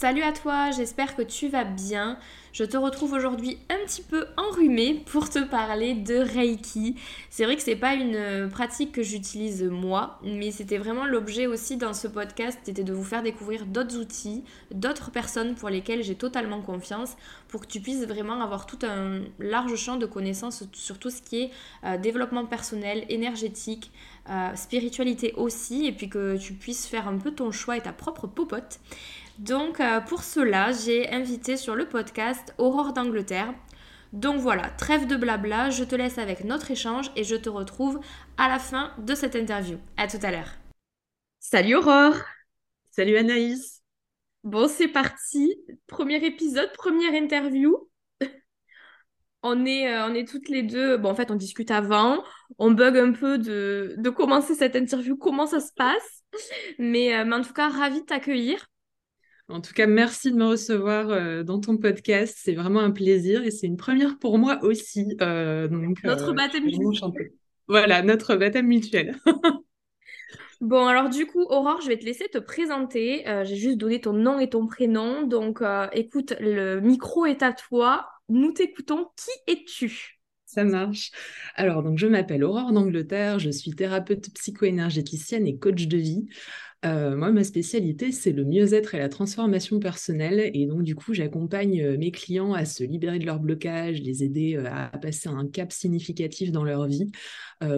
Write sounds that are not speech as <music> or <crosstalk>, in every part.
Salut à toi, j'espère que tu vas bien. Je te retrouve aujourd'hui un petit peu enrhumée pour te parler de Reiki. C'est vrai que c'est pas une euh, pratique que j'utilise moi, mais c'était vraiment l'objet aussi dans ce podcast, c'était de vous faire découvrir d'autres outils, d'autres personnes pour lesquelles j'ai totalement confiance, pour que tu puisses vraiment avoir tout un large champ de connaissances sur tout ce qui est euh, développement personnel, énergétique, euh, spiritualité aussi, et puis que tu puisses faire un peu ton choix et ta propre popote. Donc euh, pour cela, j'ai invité sur le podcast Aurore d'Angleterre. Donc voilà, trêve de blabla, je te laisse avec notre échange et je te retrouve à la fin de cette interview. À tout à l'heure. Salut Aurore Salut Anaïs Bon, c'est parti. Premier épisode, première interview. <laughs> on est, euh, on est toutes les deux. Bon, en fait, on discute avant. On bug un peu de, commencer cette interview, comment ça se passe. Mais, euh, mais en tout cas, ravie de t'accueillir. En tout cas, merci de me recevoir euh, dans ton podcast. C'est vraiment un plaisir et c'est une première pour moi aussi. Euh, donc, notre euh, baptême mutuel. Voilà, notre baptême mutuel. <laughs> bon, alors du coup, Aurore, je vais te laisser te présenter. J'ai juste donné ton nom et ton prénom. Donc, écoute, le micro est à toi. Nous t'écoutons. Qui es-tu? Ça marche. Alors, donc, je m'appelle Aurore d'Angleterre, je suis thérapeute psycho-énergéticienne et coach de vie. Euh, moi, ma spécialité, c'est le mieux-être et la transformation personnelle. Et donc, du coup, j'accompagne euh, mes clients à se libérer de leurs blocages, les aider euh, à passer un cap significatif dans leur vie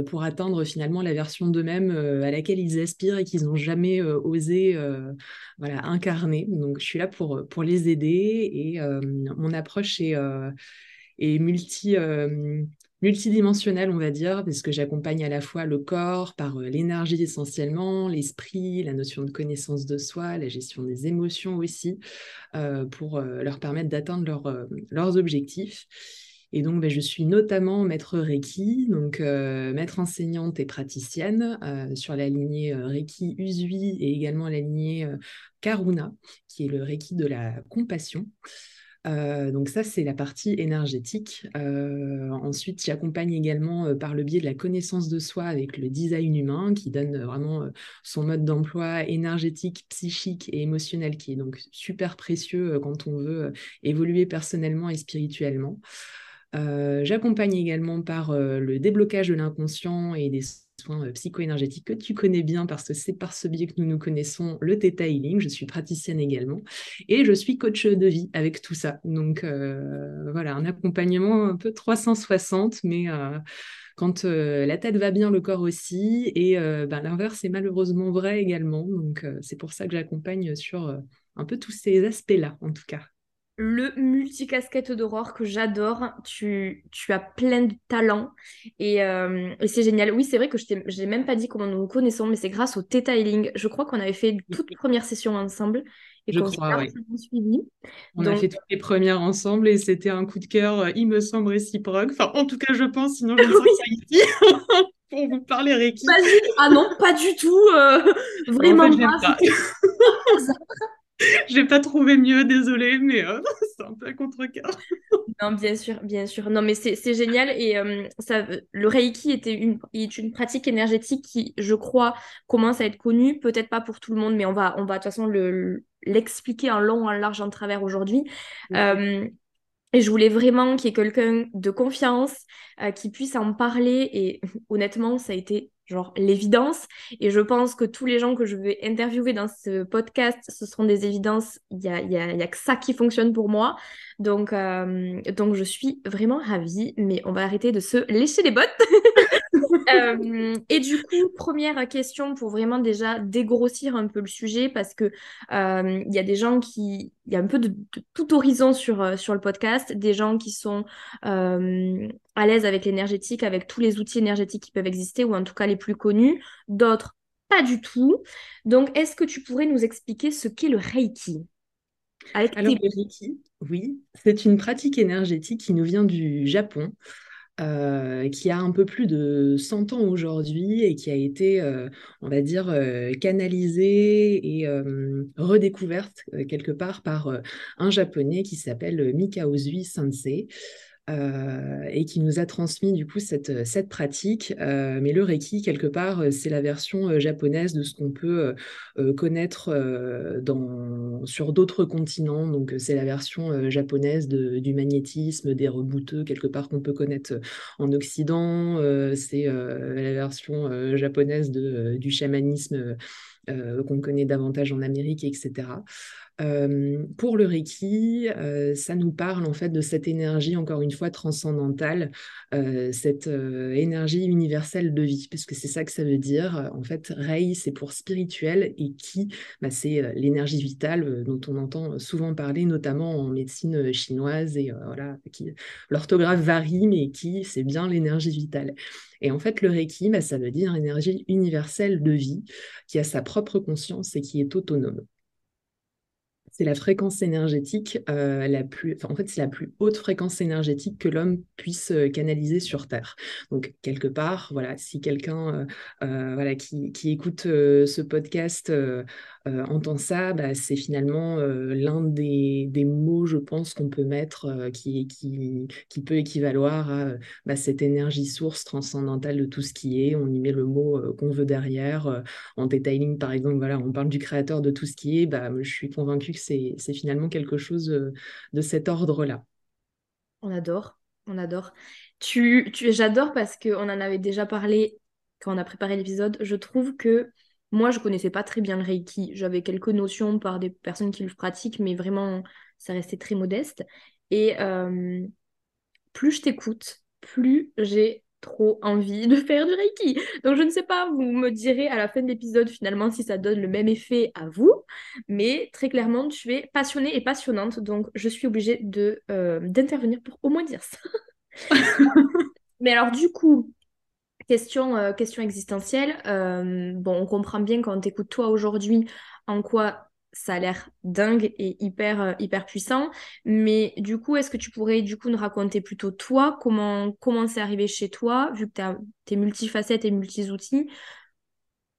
pour atteindre finalement la version d'eux-mêmes à laquelle ils aspirent et qu'ils n'ont jamais osé voilà, incarner. Donc, je suis là pour, pour les aider et mon approche est, est multi multidimensionnel, on va dire, parce que j'accompagne à la fois le corps par euh, l'énergie essentiellement, l'esprit, la notion de connaissance de soi, la gestion des émotions aussi, euh, pour euh, leur permettre d'atteindre leurs objectifs. Et donc, ben, je suis notamment maître Reiki, donc maître enseignante et praticienne sur la lignée Reiki Usui et également la lignée Karuna, qui est le Reiki de la compassion. Euh, donc ça, c'est la partie énergétique. Euh, ensuite, j'accompagne également euh, par le biais de la connaissance de soi avec le design humain qui donne vraiment son mode d'emploi énergétique, psychique et émotionnel qui est donc super précieux quand on veut évoluer personnellement et spirituellement. J'accompagne également par le déblocage de l'inconscient et des soins euh, psycho-énergétiques que tu connais bien parce que c'est par ce biais que nous nous connaissons, le Theta. Je suis praticienne également et je suis coach de vie avec tout ça. Donc euh, voilà, un accompagnement un peu 360, mais euh, quand la tête va bien, le corps aussi. Et ben, l'inverse est malheureusement vrai également. Donc c'est pour ça que j'accompagne sur un peu tous ces aspects-là, en tout cas le multicasquette d'Aurore que j'adore. Tu, tu as plein de talents et, euh, et c'est génial. Oui, c'est vrai que je n'ai même pas dit comment nous nous connaissons, mais c'est grâce au Theta Healing. Je crois qu'on avait fait une toute première session ensemble et qu'on s'est suivi. On a fait toutes les premières ensemble et c'était un coup de cœur, euh, il me semble, réciproque. Enfin, en tout cas, je pense, sinon je <laughs> ne serais pas ici. <laughs> pour vous parler Reiki. Ah non, pas du tout. Euh, vraiment pas. J'ai pas trouvé mieux, désolée, mais euh, <laughs> c'est un peu à contre-cœur. non, bien sûr, bien sûr. Non, mais c'est génial. Et euh, ça, le Reiki était une, est une pratique énergétique qui, je crois, commence à être connue. Peut-être pas pour tout le monde, mais on va, on va de toute façon l'expliquer en long, en large, en travers aujourd'hui. Euh, et je voulais vraiment qu'il y ait quelqu'un de confiance qui puisse en parler. Et <laughs> honnêtement, ça a été genre l'évidence. Et je pense que tous les gens que je vais interviewer dans ce podcast, ce seront des évidences. Il n'y a, y a, y a, que ça qui fonctionne pour moi. Donc, euh, donc je suis vraiment ravie, mais on va arrêter de se lécher les bottes. <laughs> Euh, et du coup, première question pour vraiment déjà dégrossir un peu le sujet, parce que euh, il y a des gens qui, il y a un peu de, tout horizon sur, sur le podcast, des gens qui sont à l'aise avec l'énergétique, avec tous les outils énergétiques qui peuvent exister, ou en tout cas les plus connus, d'autres pas du tout. Donc, est-ce que tu pourrais nous expliquer ce qu'est le Reiki? Alors, le Reiki, oui, c'est une pratique énergétique qui nous vient du Japon. Qui a un peu plus de 100 ans aujourd'hui et qui a été, on va dire, canalisée et redécouverte quelque part par un japonais qui s'appelle Mikao Zui Sensei. Euh, et qui nous a transmis du coup cette, cette pratique. Euh, mais le Reiki, quelque part, euh, c'est la version japonaise de ce qu'on peut connaître sur d'autres continents. Donc c'est la version japonaise du magnétisme, des rebouteux, quelque part qu'on peut connaître en Occident. c'est la version japonaise du chamanisme. qu'on connaît davantage en Amérique, etc pour le Reiki, ça nous parle en fait de cette énergie, encore une fois, transcendantale, cette énergie universelle de vie, parce que c'est ça que ça veut dire. En fait, Rei, c'est pour spirituel et Ki, bah, c'est l'énergie vitale dont on entend souvent parler, notamment en médecine chinoise. Et voilà, l'orthographe varie, mais Ki, c'est bien l'énergie vitale. Et en fait, le Reiki, bah, ça veut dire énergie universelle de vie, qui a sa propre conscience et qui est autonome c'est la fréquence énergétique euh, la plus, en fait, c'est la plus haute fréquence énergétique que l'homme puisse euh, canaliser sur Terre. Donc, quelque part, voilà, si quelqu'un euh, voilà, qui, qui écoute ce podcast entend ça, bah, c'est finalement l'un des, des, mots, je pense, qu'on peut mettre qui, qui, qui, peut équivaloir à bah, cette énergie source transcendantale de tout ce qui est. On y met le mot qu'on veut derrière. en detailing, par exemple, voilà, on parle du créateur de tout ce qui est. Bah, je suis convaincue que c'est finalement quelque chose euh, de cet ordre-là. On adore, on adore. Tu, tu, J'adore parce qu'on en avait déjà parlé quand on a préparé l'épisode. Je trouve que moi, je connaissais pas très bien le Reiki. J'avais quelques notions par des personnes qui le pratiquent, mais vraiment, ça restait très modeste. Et euh, plus je t'écoute, plus j'ai trop envie de faire du Reiki. Donc je ne sais pas, vous me direz à la fin de l'épisode finalement si ça donne le même effet à vous, mais très clairement tu es passionnée et passionnante, donc je suis obligée de euh, d'intervenir pour au moins dire ça. <laughs> mais alors du coup, question, euh, question existentielle, euh, bon on comprend bien quand on t'écoute toi aujourd'hui en quoi ça a l'air dingue et hyper, euh, hyper puissant. Mais du coup, est-ce que tu pourrais du coup nous raconter plutôt toi, comment comment c'est arrivé chez toi, vu que tu es multifacette et multi-outils?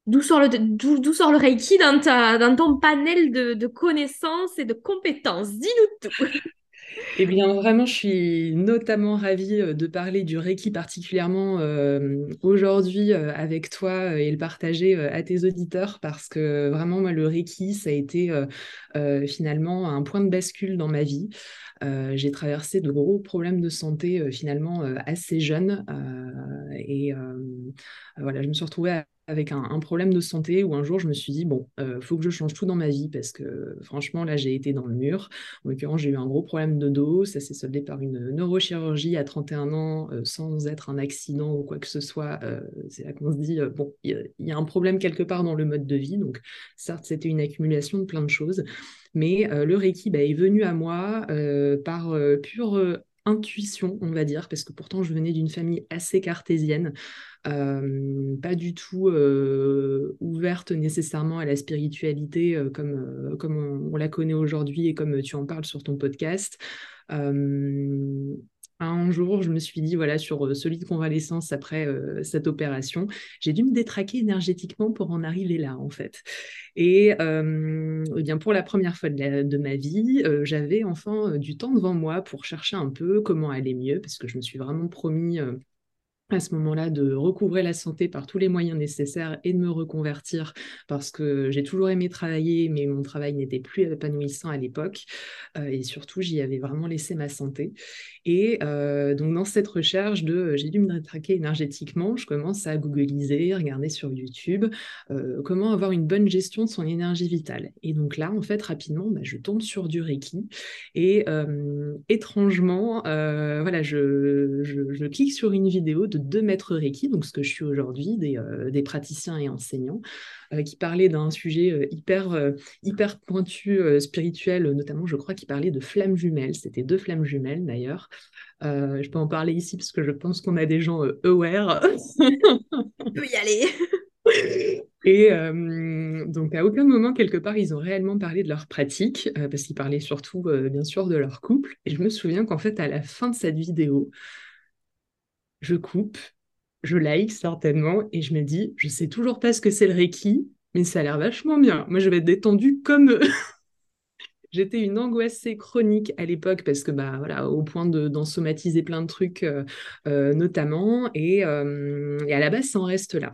D'où sort, le, sort le Reiki dans, ta, dans ton panel de, de connaissances et de compétences? Dis-nous tout Eh bien, vraiment, je suis notamment ravie euh, de parler du Reiki particulièrement euh, aujourd'hui euh, avec toi et le partager à tes auditeurs parce que vraiment, moi, le Reiki, ça a été finalement un point de bascule dans ma vie. j'ai traversé de gros problèmes de santé finalement assez jeune et voilà, je me suis retrouvée à avec un, problème de santé où un jour je me suis dit bon, euh, faut que je change tout dans ma vie parce que franchement là j'ai été dans le mur. En l'occurrence j'ai eu un gros problème de dos, ça s'est soldé par une neurochirurgie à 31 ans euh, sans être un accident ou quoi que ce soit. Euh, c'est là qu'on se dit bon, il y, a un problème quelque part dans le mode de vie. Donc certes c'était une accumulation de plein de choses, mais le Reiki bah, est venu à moi par pure intuition, on va dire, parce que pourtant je venais d'une famille assez cartésienne. Euh, pas du tout euh, ouverte nécessairement à la spiritualité euh, comme, comme on, la connaît aujourd'hui et comme tu en parles sur ton podcast. Un jour, je me suis dit, voilà, sur solide convalescence après cette opération, j'ai dû me détraquer énergétiquement pour en arriver là, en fait. Et, eh bien pour la première fois de ma vie, j'avais enfin du temps devant moi pour chercher un peu comment aller mieux, parce que je me suis vraiment promis à ce moment-là de recouvrer la santé par tous les moyens nécessaires et de me reconvertir parce que j'ai toujours aimé travailler, mais mon travail n'était plus épanouissant à l'époque. Euh, et surtout, j'y avais vraiment laissé ma santé. Et euh, donc, dans cette recherche de j'ai dû me rétraquer énergétiquement, je commence à googliser, regarder sur YouTube euh, comment avoir une bonne gestion de son énergie vitale. Et donc là, en fait, rapidement, bah, je tombe sur du Reiki. Et étrangement, voilà, je, je clique sur une vidéo de deux maîtres Reiki, donc ce que je suis aujourd'hui, des, euh, praticiens et enseignants, euh, qui parlaient d'un sujet euh, hyper, hyper pointu spirituel, notamment je crois qu'ils parlaient de flammes jumelles, c'était deux flammes jumelles d'ailleurs. je peux en parler ici parce que je pense qu'on a des gens aware. On peut y aller. <laughs> Et donc, à aucun moment, quelque part, ils ont réellement parlé de leur pratique, parce qu'ils parlaient surtout, bien sûr, de leur couple. Et je me souviens qu'en fait, à la fin de cette vidéo, je coupe, je like certainement et je me dis, je sais toujours pas ce que c'est le Reiki, mais ça a l'air vachement bien. Moi, je vais être détendue comme. <laughs> J'étais une angoissée chronique à l'époque parce que bah voilà au point d'en somatiser plein de trucs euh, euh, notamment euh, et, à la base ça en reste là.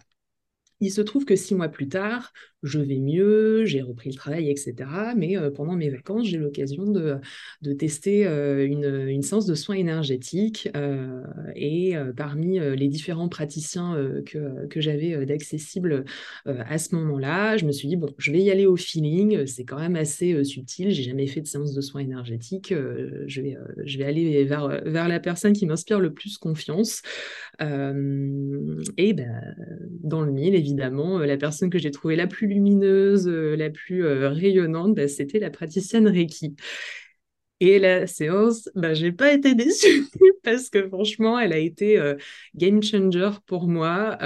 Il se trouve que six mois plus tard, je vais mieux, j'ai repris le travail, etc. Mais euh, pendant mes vacances, j'ai l'occasion de, de, tester euh, une, une, séance de soins énergétiques. Euh, et parmi les différents praticiens que, que j'avais d'accessibles à ce moment-là, je me suis dit, bon, je vais y aller au feeling, c'est quand même assez subtil, j'ai jamais fait de séance de soins énergétiques, je, vais, je vais aller vers, vers la personne qui m'inspire le plus confiance. et ben, dans le mille, évidemment, la personne que j'ai trouvée la plus lumineuse, euh, la plus euh, rayonnante, bah, c'était la praticienne Reiki. Et la séance, bah, j'ai pas été <laughs> déçue parce que franchement, elle a été euh, game changer pour moi.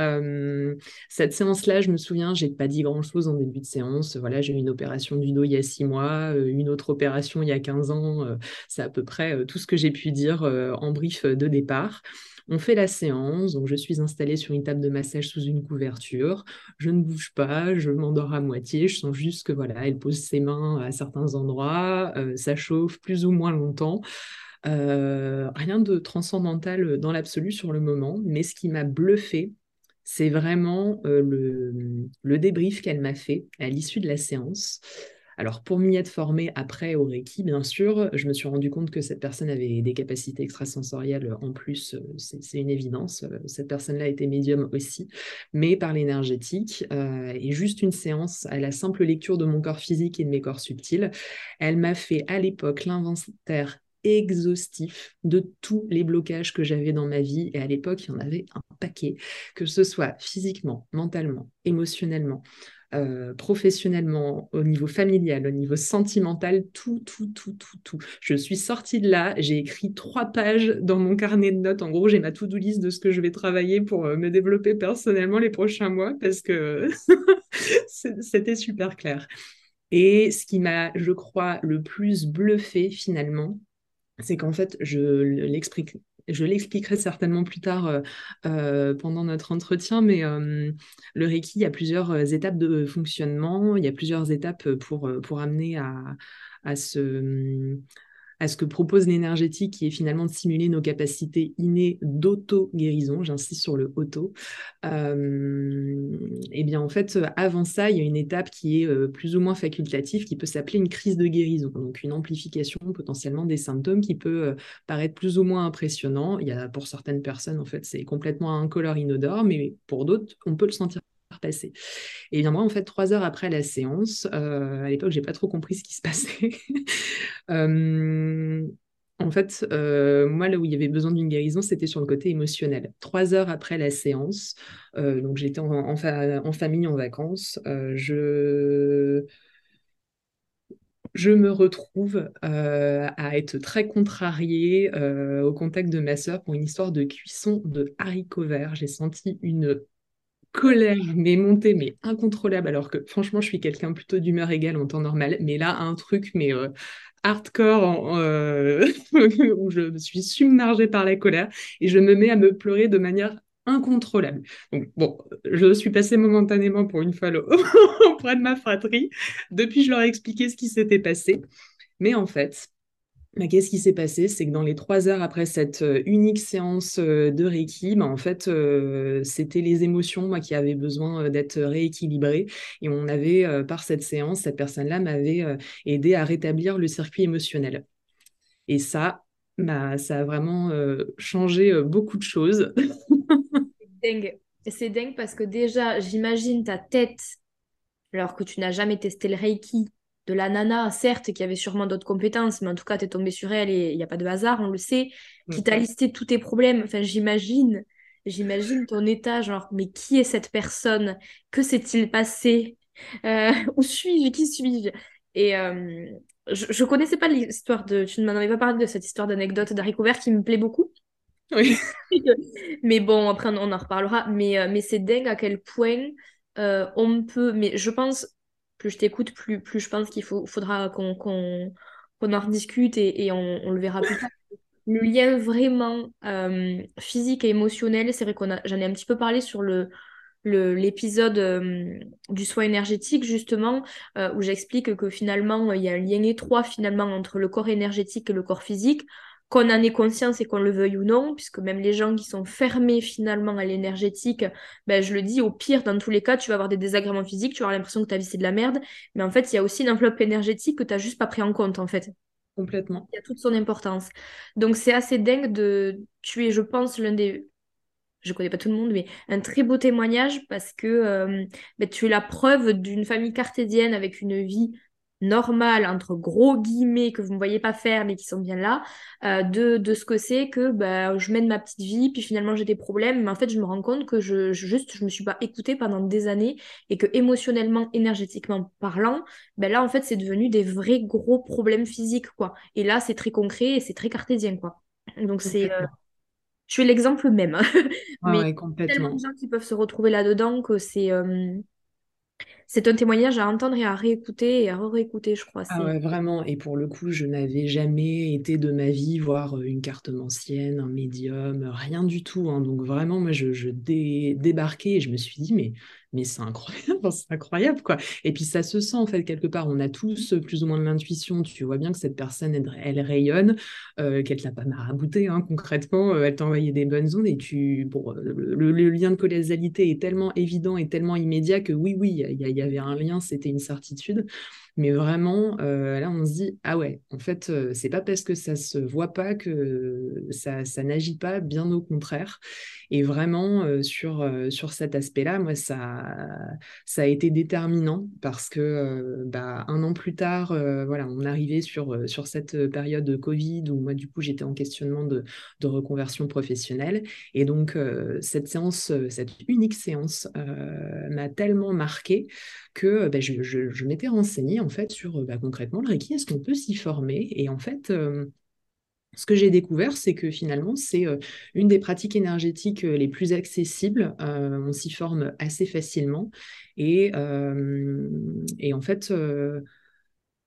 cette séance-là, je me souviens, j'ai pas dit grand-chose en début de séance. Voilà, j'ai eu une opération du dos il y a six mois, une autre opération il y a 15 ans. c'est à peu près tout ce que j'ai pu dire en brief de départ. On fait la séance, donc je suis installée sur une table de massage sous une couverture. Je ne bouge pas, je m'endors à moitié. Je sens juste que voilà, elle pose ses mains à certains endroits, euh, ça chauffe plus ou moins longtemps. Euh, rien de transcendantal dans l'absolu sur le moment, mais ce qui m'a bluffé, c'est vraiment euh, le, débrief qu'elle m'a fait à l'issue de la séance. Alors, pour m'y être formée après au Reiki, bien sûr, je me suis rendu compte que cette personne avait des capacités extrasensorielles en plus, euh, c'est une évidence. Euh, cette personne-là était médium aussi, mais par l'énergétique. Euh, et juste une séance à la simple lecture de mon corps physique et de mes corps subtils, elle m'a fait à l'époque l'inventaire exhaustif de tous les blocages que j'avais dans ma vie. Et à l'époque, il y en avait un paquet, que ce soit physiquement, mentalement, émotionnellement, euh, professionnellement, au niveau familial, au niveau sentimental, tout, tout, tout, tout, tout. Je suis sortie de là, j'ai écrit trois pages dans mon carnet de notes. En gros, j'ai ma to-do list de ce que je vais travailler pour euh, me développer personnellement les prochains mois parce que <laughs> c'était super clair. Et ce qui m'a, je crois, le plus bluffé finalement, c'est qu'en fait, je l'explique je l'expliquerai certainement plus tard euh, euh, pendant notre entretien, mais euh, le Reiki, il y a plusieurs étapes de fonctionnement, il y a plusieurs étapes pour, amener à ce à ce que propose l'énergétique, qui est finalement de simuler nos capacités innées d'auto-guérison, j'insiste sur le auto, euh, et eh bien en fait, avant ça, il y a une étape qui est euh, plus ou moins facultative, qui peut s'appeler une crise de guérison, donc une amplification potentiellement des symptômes qui peut euh, paraître plus ou moins impressionnant. Il y a pour certaines personnes, en fait, c'est complètement incolore, inodore, mais pour d'autres, on peut le sentir passer. Et bien moi, en fait, trois heures après la séance, euh, à l'époque, j'ai pas trop compris ce qui se passait. <laughs> euh, en fait, euh, moi, là où il y avait besoin d'une guérison, c'était sur le côté émotionnel. Trois heures après la séance, donc j'étais en, famille, en vacances, je me retrouve à être très contrariée au contact de ma sœur pour une histoire de cuisson de haricots verts. J'ai senti une colère, mais montée, mais incontrôlable, alors que franchement, je suis quelqu'un plutôt d'humeur égale en temps normal, mais là, un truc, mais euh, hardcore, euh, <laughs> où je me suis submergée par la colère, et je me mets à me pleurer de manière incontrôlable. Donc, bon, je suis passée momentanément pour une fois <laughs> auprès de ma fratrie. Depuis, je leur ai expliqué ce qui s'était passé. Mais en fait, mais qu'est-ce qui s'est passé? C'est que dans les trois heures après cette euh, unique séance euh, de Reiki, bah, en fait, euh, c'était les émotions moi, qui avaient besoin d'être rééquilibrées. Et on avait, par cette séance, cette personne-là m'avait aidé à rétablir le circuit émotionnel. Et ça, bah, ça a vraiment changé beaucoup de choses. C'est dingue. C'est dingue parce que déjà, j'imagine ta tête, alors que tu n'as jamais testé le Reiki, de la nana, certes, qui avait sûrement d'autres compétences, mais en tout cas, tu es tombé sur elle et il n'y a pas de hasard, on le sait, qui t'a listé tous tes problèmes. Enfin, j'imagine, j'imagine ton état, genre, mais qui est cette personne? Que s'est-il passé? Euh, <laughs> Où suis-je? Qui suis-je? Et euh, je, ne connaissais pas l'histoire de. Tu ne m'en avais pas parlé de cette histoire d'anecdote d'Harry Couvert qui me plaît beaucoup. Oui. <laughs> mais bon, après, on en reparlera. Mais, euh, mais c'est dingue à quel point on peut. Mais je pense plus je t'écoute, plus, plus je pense qu'il faut, faudra qu'on en rediscute et, et on, le verra plus tard. le lien vraiment euh, physique et émotionnel, c'est vrai qu'on j'en ai un petit peu parlé sur le, l'épisode euh, du soin énergétique justement euh, où j'explique que finalement il y a un lien étroit finalement entre le corps énergétique et le corps physique qu'on en ait conscience et qu'on le veuille ou non puisque même les gens qui sont fermés finalement à l'énergétique ben, je le dis au pire dans tous les cas tu vas avoir des désagréments physiques tu vas avoir l'impression que ta vie c'est de la merde. Mais en fait il y a aussi une enveloppe énergétique que tu n'as juste pas pris en compte en fait. Complètement. Il y a toute son importance. Donc c'est assez dingue de tu es je pense l'un des je connais pas tout le monde, mais un très beau témoignage parce que euh, ben, tu es la preuve d'une famille cartésienne avec une vie normale, entre gros guillemets, que vous ne voyez pas faire, mais qui sont bien là, euh, de, de, ce que c'est que ben, je mène ma petite vie, puis finalement j'ai des problèmes, mais en fait je me rends compte que je, je juste je me suis pas écoutée pendant des années et que émotionnellement, énergétiquement parlant, ben là en fait c'est devenu des vrais gros problèmes physiques quoi. Et là c'est très concret et c'est très cartésien quoi. Donc c'est je suis l'exemple même. <laughs> mais il y a tellement de gens qui peuvent se retrouver là-dedans que c'est euh, c'est un témoignage à entendre et à réécouter et à réécouter, je crois. Ah ouais, vraiment. Et pour le coup, je n'avais jamais été de ma vie voir une carte ancienne, un médium, rien du tout. Hein. Donc vraiment, moi, je, je débarquais et je me suis dit, mais mais c'est incroyable, <laughs> c'est incroyable quoi. Et puis ça se sent en fait quelque part. On a tous plus ou moins de l'intuition. Tu vois bien que cette personne, elle, rayonne, euh, qu'elle t'a pas marabouté hein, concrètement. Euh, elle t'a envoyé des bonnes ondes et tu, bon, le, lien de causalité est tellement évident et tellement immédiat que oui, oui, il y, avait un lien, c'était une certitude. Mais vraiment, euh, là, on se dit, ah ouais, en fait, c'est pas parce que ça se voit pas que ça, ça n'agit pas, bien au contraire. Et vraiment, euh, sur, euh, sur cet aspect-là, moi, ça, ça a été déterminant parce que euh, bah, un an plus tard, voilà, on arrivait sur, sur cette période de Covid où moi, du coup, j'étais en questionnement de, de, reconversion professionnelle. Et donc, cette séance, cette unique séance m'a tellement marqué que bah, je, je, m'étais renseignée en fait sur bah, concrètement le Reiki, est-ce qu'on peut s'y former? Et en fait, ce que j'ai découvert, c'est que finalement, c'est euh, une des pratiques énergétiques euh, les plus accessibles. Euh, on s'y forme assez facilement. Et, et en fait,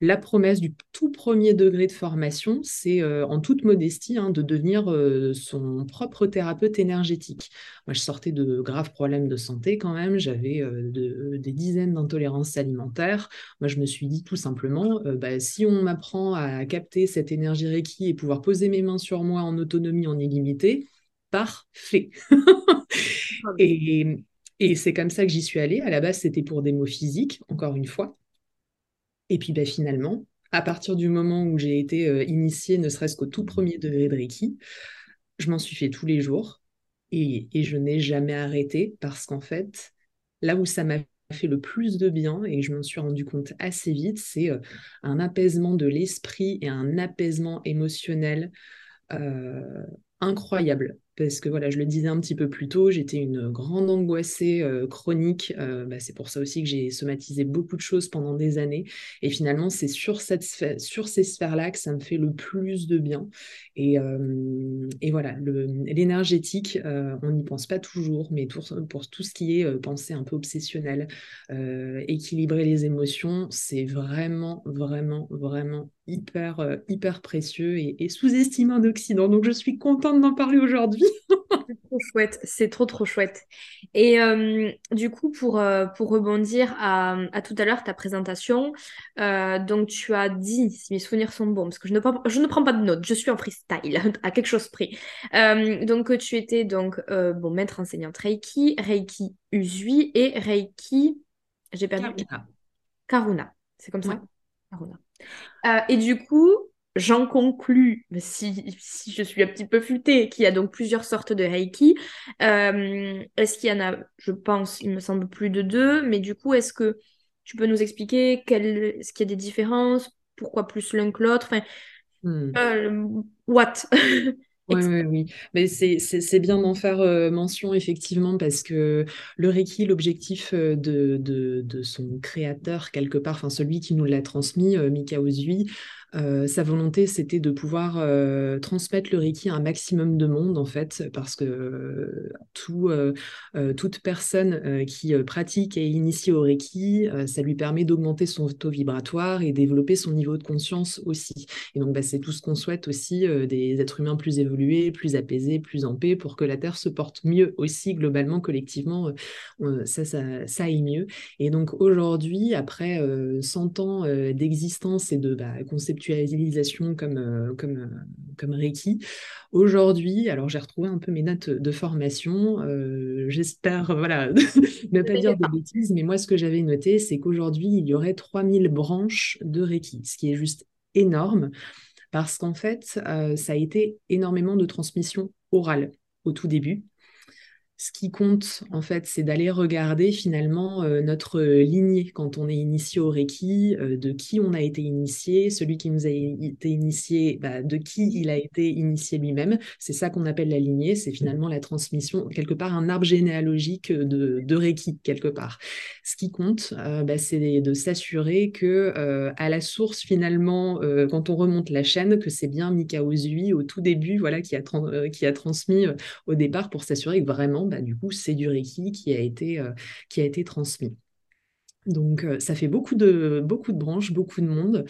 la promesse du tout premier degré de formation, c'est euh, en toute modestie hein, de devenir euh, son propre thérapeute énergétique. Moi, je sortais de graves problèmes de santé quand même, j'avais euh, des dizaines d'intolérances alimentaires. Moi, je me suis dit tout simplement, bah, si on m'apprend à capter cette énergie Reiki et pouvoir poser mes mains sur moi en autonomie en illimité, parfait. et, et c'est comme ça que j'y suis allée. À la base, c'était pour des mots physiques, encore une fois. Et puis bah, finalement, à partir du moment où j'ai été euh, initiée, ne serait-ce qu'au tout premier degré de Reiki, je m'en suis fait tous les jours et, je n'ai jamais arrêté parce qu'en fait, là où ça m'a fait le plus de bien et je m'en suis rendu compte assez vite, c'est euh, un apaisement de l'esprit et un apaisement émotionnel euh, incroyable parce que voilà, je le disais un petit peu plus tôt, j'étais une grande angoissée euh, chronique. Euh, bah, c'est pour ça aussi que j'ai somatisé beaucoup de choses pendant des années. Et finalement, c'est sur, cette sur ces sphères-là que ça me fait le plus de bien. Et, euh, et voilà, l'énergétique, on n'y pense pas toujours, mais pour, pour tout ce qui est pensée un peu obsessionnelle, équilibrer les émotions, c'est vraiment, vraiment, vraiment hyper, hyper précieux et, et sous-estimé en Occident. Donc, je suis contente d'en parler aujourd'hui <laughs> c'est trop chouette, c'est trop trop chouette. Et euh, du coup, pour, euh, pour rebondir à, à, tout à l'heure, ta présentation, euh, donc tu as dit, si mes souvenirs sont bons, parce que je ne, prends, je ne prends pas de notes, je suis en freestyle, <laughs> à quelque chose près. donc tu étais donc bon, maître enseignante Reiki, Reiki Usui et Reiki, j'ai perdu. Karuna. Karuna, c'est comme ça Karuna. Et du coup, J'en conclus, si, si, je suis un petit peu futée, qu'il y a donc plusieurs sortes de Reiki. Euh, est-ce qu'il y en a, je pense, il me semble plus de deux, mais du coup, est-ce que tu peux nous expliquer quel, est-ce qu'il y a des différences Pourquoi plus l'un que l'autre enfin, hmm. euh, What? <laughs> Oui, oui, oui. Mais c'est bien d'en faire euh, mention, effectivement, parce que le Reiki, l'objectif euh, de, de, de, son créateur, quelque part, enfin celui qui nous l'a transmis, euh, Mika Ozui, sa volonté, c'était de pouvoir transmettre le Reiki à un maximum de monde, en fait, parce que tout, toute personne qui pratique et est initiée au Reiki, ça lui permet d'augmenter son taux vibratoire et développer son niveau de conscience aussi. Et donc, bah, c'est tout ce qu'on souhaite aussi des êtres humains plus évolués, plus apaisés, plus en paix, pour que la Terre se porte mieux aussi, globalement, collectivement, ça, ça, ça aille mieux. Et donc, aujourd'hui, après 100 ans d'existence et de bah, conceptualisation comme, comme, comme Reiki, aujourd'hui, alors j'ai retrouvé un peu mes notes de formation, j'espère voilà, <laughs> ne pas dire de bêtises, mais moi, ce que j'avais noté, c'est qu'aujourd'hui, il y aurait 3000 branches de Reiki, ce qui est juste énorme parce qu'en fait, ça a été énormément de transmission orale au tout début ce qui compte, en fait, c'est d'aller regarder finalement euh, notre lignée quand on est initié au Reiki, euh, de qui on a été initié, celui qui nous a été initié, bah, de qui il a été initié lui-même. C'est ça qu'on appelle la lignée, c'est finalement la transmission, quelque part un arbre généalogique de, Reiki, quelque part. Ce qui compte, euh, bah, c'est de s'assurer que à la source, finalement, quand on remonte la chaîne, que c'est bien Mika Ozui au tout début, voilà, qui a transmis au départ pour s'assurer que vraiment bah, du coup, c'est du Reiki qui a été, euh, qui a été transmis. Donc, euh, ça fait beaucoup de, beaucoup de branches, beaucoup de monde.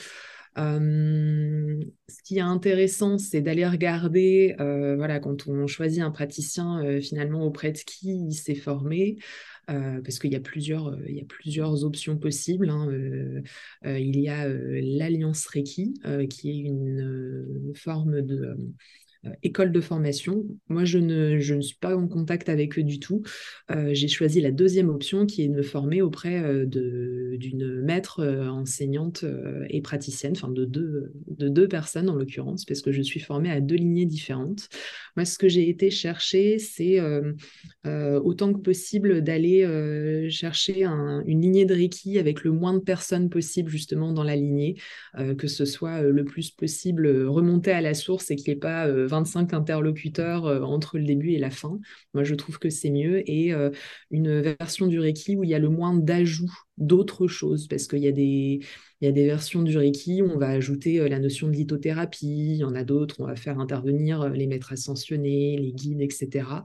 Euh, ce qui est intéressant, c'est d'aller regarder, voilà, quand on choisit un praticien, finalement auprès de qui il s'est formé, parce qu'il y a plusieurs, y a plusieurs options possibles. Hein, il y a l'Alliance Reiki, qui est une forme de école de formation. Moi, je ne, je ne, suis pas en contact avec eux du tout. Euh, j'ai choisi la deuxième option qui est de me former auprès euh, d'une maître enseignante et praticienne, enfin de deux, de deux personnes en l'occurrence, parce que je suis formée à deux lignées différentes. Moi, ce que j'ai été chercher, c'est autant que possible d'aller chercher une lignée de Reiki avec le moins de personnes possible justement dans la lignée, que ce soit le plus possible remonté à la source et qu'il n'y ait pas 25 interlocuteurs euh, entre le début et la fin. Moi, je trouve que c'est mieux. Et euh, une version du Reiki où il y a le moins d'ajouts d'autres choses, parce qu'il y a des... Il y a des versions du Reiki où on va ajouter euh, la notion de lithothérapie, il y en a d'autres, on va faire intervenir les maîtres ascensionnés, les guides, etc.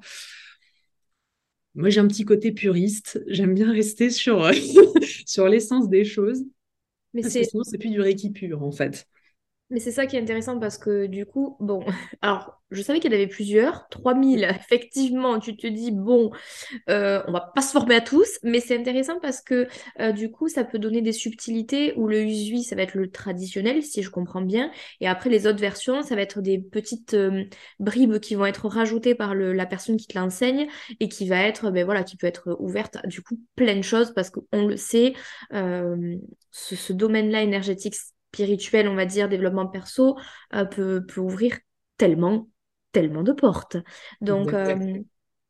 Moi, j'ai un petit côté puriste. J'aime bien rester sur, <laughs> sur l'essence des choses. Mais parce que sinon, c'est plus du Reiki pur, en fait. Mais c'est ça qui est intéressant parce que du coup, bon, <laughs> alors je savais qu'il y en avait plusieurs, 3000, <laughs> effectivement, tu te dis, bon, euh, on va pas se former à tous, mais c'est intéressant parce que euh, du coup, ça peut donner des subtilités où le Usui, ça va être le traditionnel, si je comprends bien, et après les autres versions, ça va être des petites euh, bribes qui vont être rajoutées par la personne qui te l'enseigne et qui va être, ben voilà, qui peut être ouverte à du coup plein de choses parce qu'on le sait, ce, ce domaine-là énergétique spirituel, on va dire, développement perso, euh, peut, peut, ouvrir tellement, tellement de portes. Donc, euh,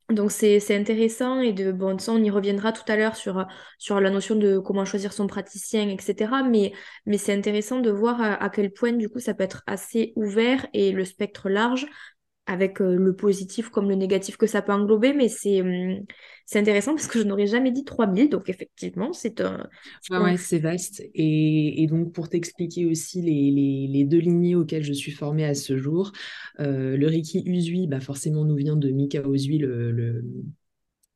donc c'est intéressant et de bon ça on y reviendra tout à l'heure sur, sur la notion de comment choisir son praticien, etc. Mais, mais c'est intéressant de voir à, quel point du coup ça peut être assez ouvert et le spectre large avec euh, le positif comme le négatif que ça peut englober, mais c'est hum, c'est intéressant parce que je n'aurais jamais dit 3000, donc effectivement, c'est un... Ouais, c'est vaste. Et, et, donc, pour t'expliquer aussi les, les, les, deux lignées auxquelles je suis formée à ce jour, euh, le Reiki Usui, bah forcément, nous vient de Mika Usui, le, le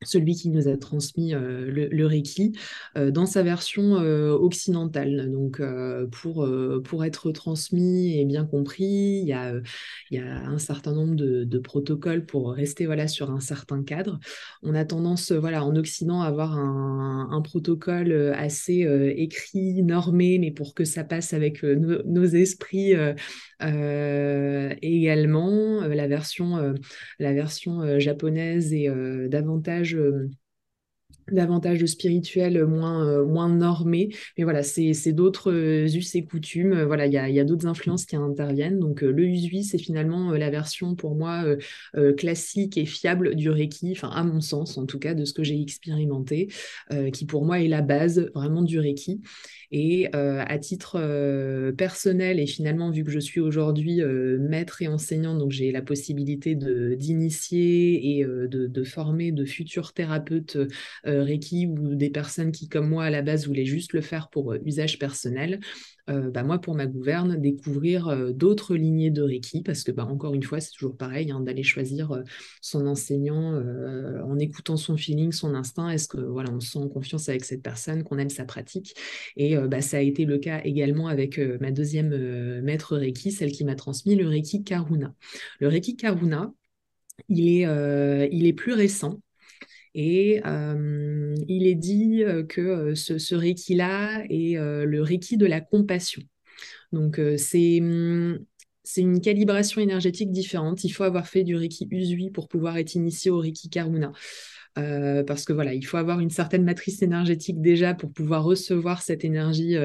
celui qui nous a transmis euh, le, Reiki euh, dans sa version euh, occidentale. Donc, pour, pour être transmis et bien compris, il y a, y a un certain nombre de, protocoles pour rester voilà, sur un certain cadre. On a tendance voilà, en Occident à avoir un protocole assez écrit, normé, mais pour que ça passe avec nos esprits également. la version, la version japonaise est davantage davantage de spirituel moins, euh, moins normé. Mais voilà, c'est d'autres euh, us et coutumes. Voilà, il y a, y a d'autres influences qui interviennent. Donc, euh, le usui, c'est finalement la version pour moi classique et fiable du Reiki, enfin, à mon sens, en tout cas, de ce que j'ai expérimenté, qui pour moi est la base vraiment du Reiki. Et à titre personnel, et finalement, vu que je suis aujourd'hui maître et enseignante, donc j'ai la possibilité d'initier et de, de, former de futurs thérapeutes Reiki ou des personnes qui, comme moi, à la base, voulaient juste le faire pour usage personnel. Bah, moi, pour ma gouverne, découvrir d'autres lignées de Reiki, parce que, bah, encore une fois, c'est toujours pareil, hein, d'aller choisir son enseignant en écoutant son feeling, son instinct. Est-ce que voilà, on se sent en confiance avec cette personne, qu'on aime sa pratique Et bah, ça a été le cas également avec ma deuxième maître Reiki, celle qui m'a transmis le Reiki Karuna. Le Reiki Karuna, il est, il est plus récent. Et il est dit que ce, Reiki-là est le Reiki de la compassion. Donc c'est mmh, c'est une calibration énergétique différente. Il faut avoir fait du Reiki Usui pour pouvoir être initié au Reiki Karuna. parce que voilà, il faut avoir une certaine matrice énergétique déjà pour pouvoir recevoir cette énergie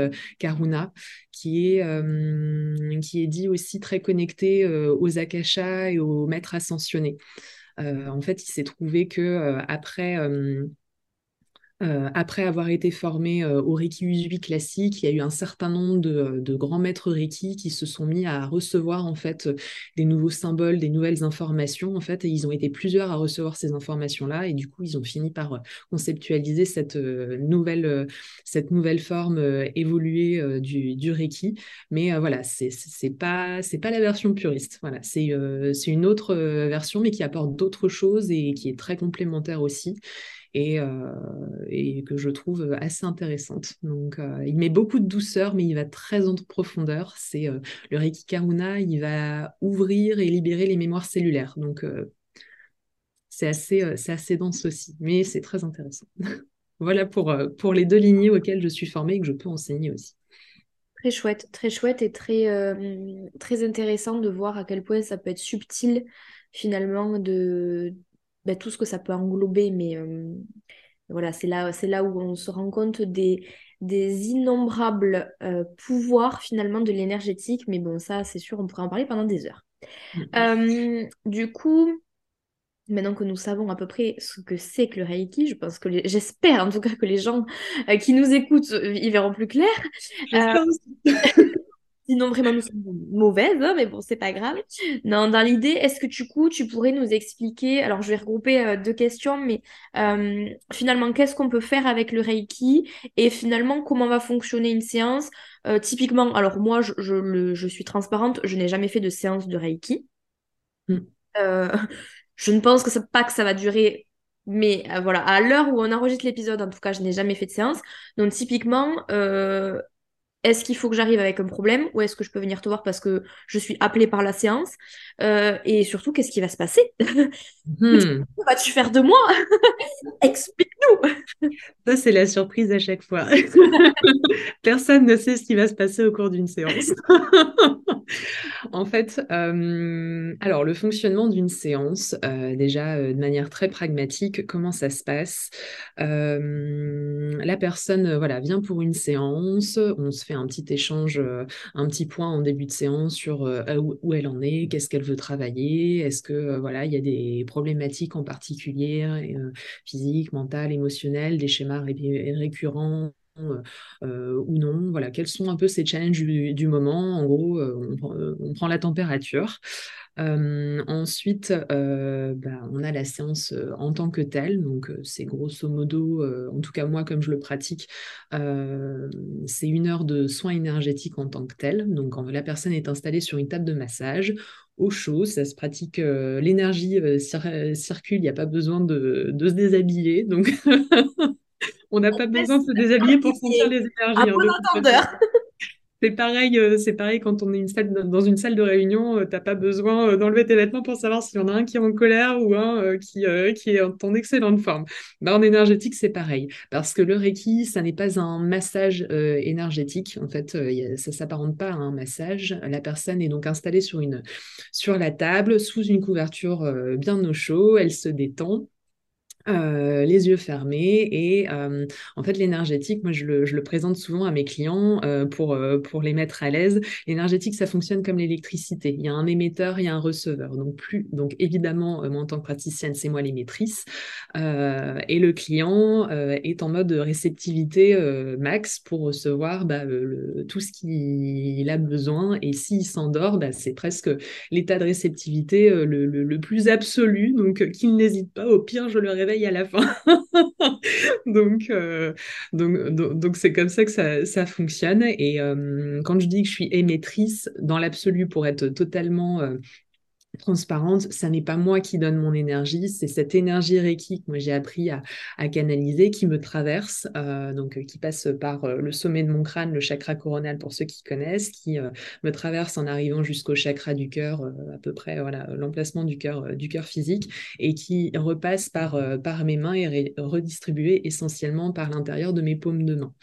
Karuna, qui est, qui est dit aussi très connectée aux akashas et aux maîtres ascensionnés. Euh, en fait, il s'est trouvé que euh, après euh, euh, après avoir été formé euh, au Reiki Usui classique, il y a eu un certain nombre de, grands maîtres Reiki qui se sont mis à recevoir en fait des nouveaux symboles, des nouvelles informations en fait, et ils ont été plusieurs à recevoir ces informations-là, et du coup ils ont fini par euh, conceptualiser cette nouvelle cette nouvelle forme évoluée du, Reiki. Mais voilà, c'est pas c'est pas la version puriste. Voilà, c'est une autre version, mais qui apporte d'autres choses et qui est très complémentaire aussi et, euh, et, que je trouve assez intéressante. Donc, euh, il met beaucoup de douceur, mais il va très en profondeur. C'est euh, le Reiki Karuna, il va ouvrir et libérer les mémoires cellulaires. Donc, c'est assez, c'est assez dense aussi, mais c'est très intéressant. <laughs> voilà pour, pour les deux lignées auxquelles je suis formée et que je peux enseigner aussi. Très chouette, très chouette et très, très intéressant de voir à quel point ça peut être subtil finalement de, ben, tout ce que ça peut englober, mais euh, voilà, c'est là, c'est là où on se rend compte des, des innombrables euh, pouvoirs finalement de l'énergétique, mais bon, ça, c'est sûr, on pourrait en parler pendant des heures. Euh, du coup, maintenant que nous savons à peu près ce que c'est que le Reiki, je pense que j'espère en tout cas que les gens qui nous écoutent y verront plus clair. <laughs> Sinon, vraiment, nous sommes mauvaises, hein, mais bon, c'est pas grave. Non, dans l'idée, est-ce que du coup, tu pourrais nous expliquer, alors je vais regrouper euh, deux questions, mais euh, finalement, qu'est-ce qu'on peut faire avec le Reiki et finalement, comment va fonctionner une séance? Euh, Typiquement, alors moi, je, je, suis transparente, je n'ai jamais fait de séance de Reiki. Hmm. je ne pense que ça, pas que ça va durer mais voilà, à l'heure où on enregistre l'épisode, en tout cas, je n'ai jamais fait de séance. Donc, typiquement, est-ce qu'il faut que j'arrive avec un problème ou est-ce que je peux venir te voir parce que je suis appelée par la séance? Euh, Et surtout, qu'est-ce qui va se passer? Hmm. Que vas-tu faire de moi? <laughs> Explique-nous Ça, c'est la surprise à chaque fois. <laughs> Personne ne sait ce qui va se passer au cours d'une séance. <laughs> en fait, euh, alors le fonctionnement d'une séance, euh, déjà de manière très pragmatique, comment ça se passe? La personne voilà, vient pour une séance, on se fait un petit échange, un petit point en début de séance sur euh, où elle en est, qu'est-ce qu'elle veut travailler, est-ce que euh, voilà, il y a des problématiques en particulier, physiques, mentales, émotionnelles, des schémas récurrents ou non? Voilà, quels sont un peu ces challenges du, moment? En gros, on, prend la température. ensuite, bah, on a la séance en tant que telle. Donc, c'est grosso modo, en tout cas moi, comme je le pratique, c'est une heure de soins énergétiques en tant que tel. Donc, quand la personne est installée sur une table de massage, au chaud, ça se pratique, l'énergie circule, il n'y a pas besoin de, de se déshabiller. Donc, <laughs> on n'a pas besoin de se déshabiller pour sentir les énergies. Hein, c'est pareil, euh, c'est quand on est dans une salle de réunion, euh, t'as pas besoin euh, d'enlever tes vêtements pour savoir s'il y en a un qui est en colère ou un qui, est en excellente forme. Bah, en énergétique, c'est pareil. Parce que le Reiki, ça n'est pas un massage énergétique. En fait, ça s'apparente pas à un massage. La personne est donc installée sur la table, sous une couverture bien au chaud, elle se détend. Euh, les yeux fermés et euh, en fait l'énergétique moi je le, présente souvent à mes clients euh, pour, pour les mettre à l'aise. L'énergétique ça fonctionne comme l'électricité. Il y a un émetteur il y a un receveur. Donc plus donc évidemment moi en tant que praticienne c'est moi l'émettrice et le client est en mode réceptivité max pour recevoir bah, tout ce qu'il a besoin. Et s'il s'endort bah, c'est presque l'état de réceptivité le, le, plus absolu. Donc qu'il n'hésite pas. Au pire je le réveille à la fin. <laughs> donc, donc, donc, c'est comme ça que ça, ça fonctionne. Et quand je dis que je suis émettrice, dans l'absolu, pour être totalement transparente, ça n'est pas moi qui donne mon énergie, c'est cette énergie Reiki que j'ai appris à, canaliser, qui me traverse, euh, donc euh, qui passe par euh, le sommet de mon crâne, le chakra coronal pour ceux qui connaissent, qui me traverse en arrivant jusqu'au chakra du cœur, à peu près voilà l'emplacement du cœur du cœur physique, et qui repasse par par mes mains et redistribué essentiellement par l'intérieur de mes paumes de main.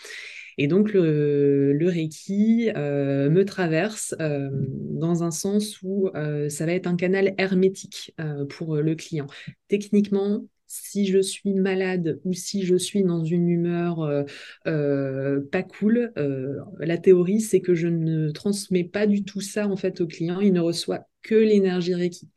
Et donc, le, Reiki euh, me traverse euh, dans un sens où euh, ça va être un canal hermétique pour le client. Techniquement, si je suis malade ou si je suis dans une humeur pas cool, la théorie, c'est que je ne transmets pas du tout ça en fait au client. Il ne reçoit que l'énergie Reiki.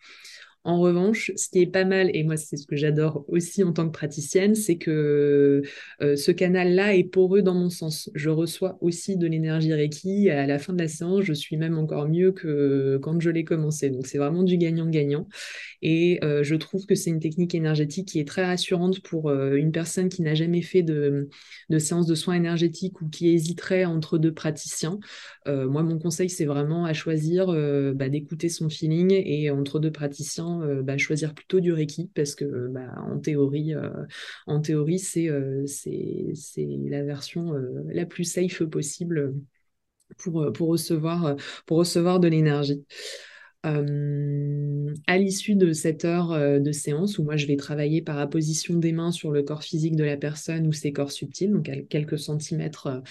En revanche, ce qui est pas mal, et moi c'est ce que j'adore aussi en tant que praticienne, c'est que euh, ce canal-là est poreux dans mon sens. Je reçois aussi de l'énergie Reiki. À la fin de la séance, je suis même encore mieux que quand je l'ai commencé. Donc c'est vraiment du gagnant-gagnant. Et euh, je trouve que c'est une technique énergétique qui est très rassurante pour euh, une personne qui n'a jamais fait de, séance de soins énergétiques ou qui hésiterait entre deux praticiens. moi, mon conseil, c'est vraiment à choisir bah, d'écouter son feeling et entre deux praticiens euh, bah, choisir plutôt du Reiki parce que bah, en théorie, euh, en théorie c'est euh, c'est la version la plus safe possible pour, pour, recevoir, pour recevoir de l'énergie à l'issue de cette heure de séance où moi je vais travailler par apposition des mains sur le corps physique de la personne ou ses corps subtils, donc à quelques centimètres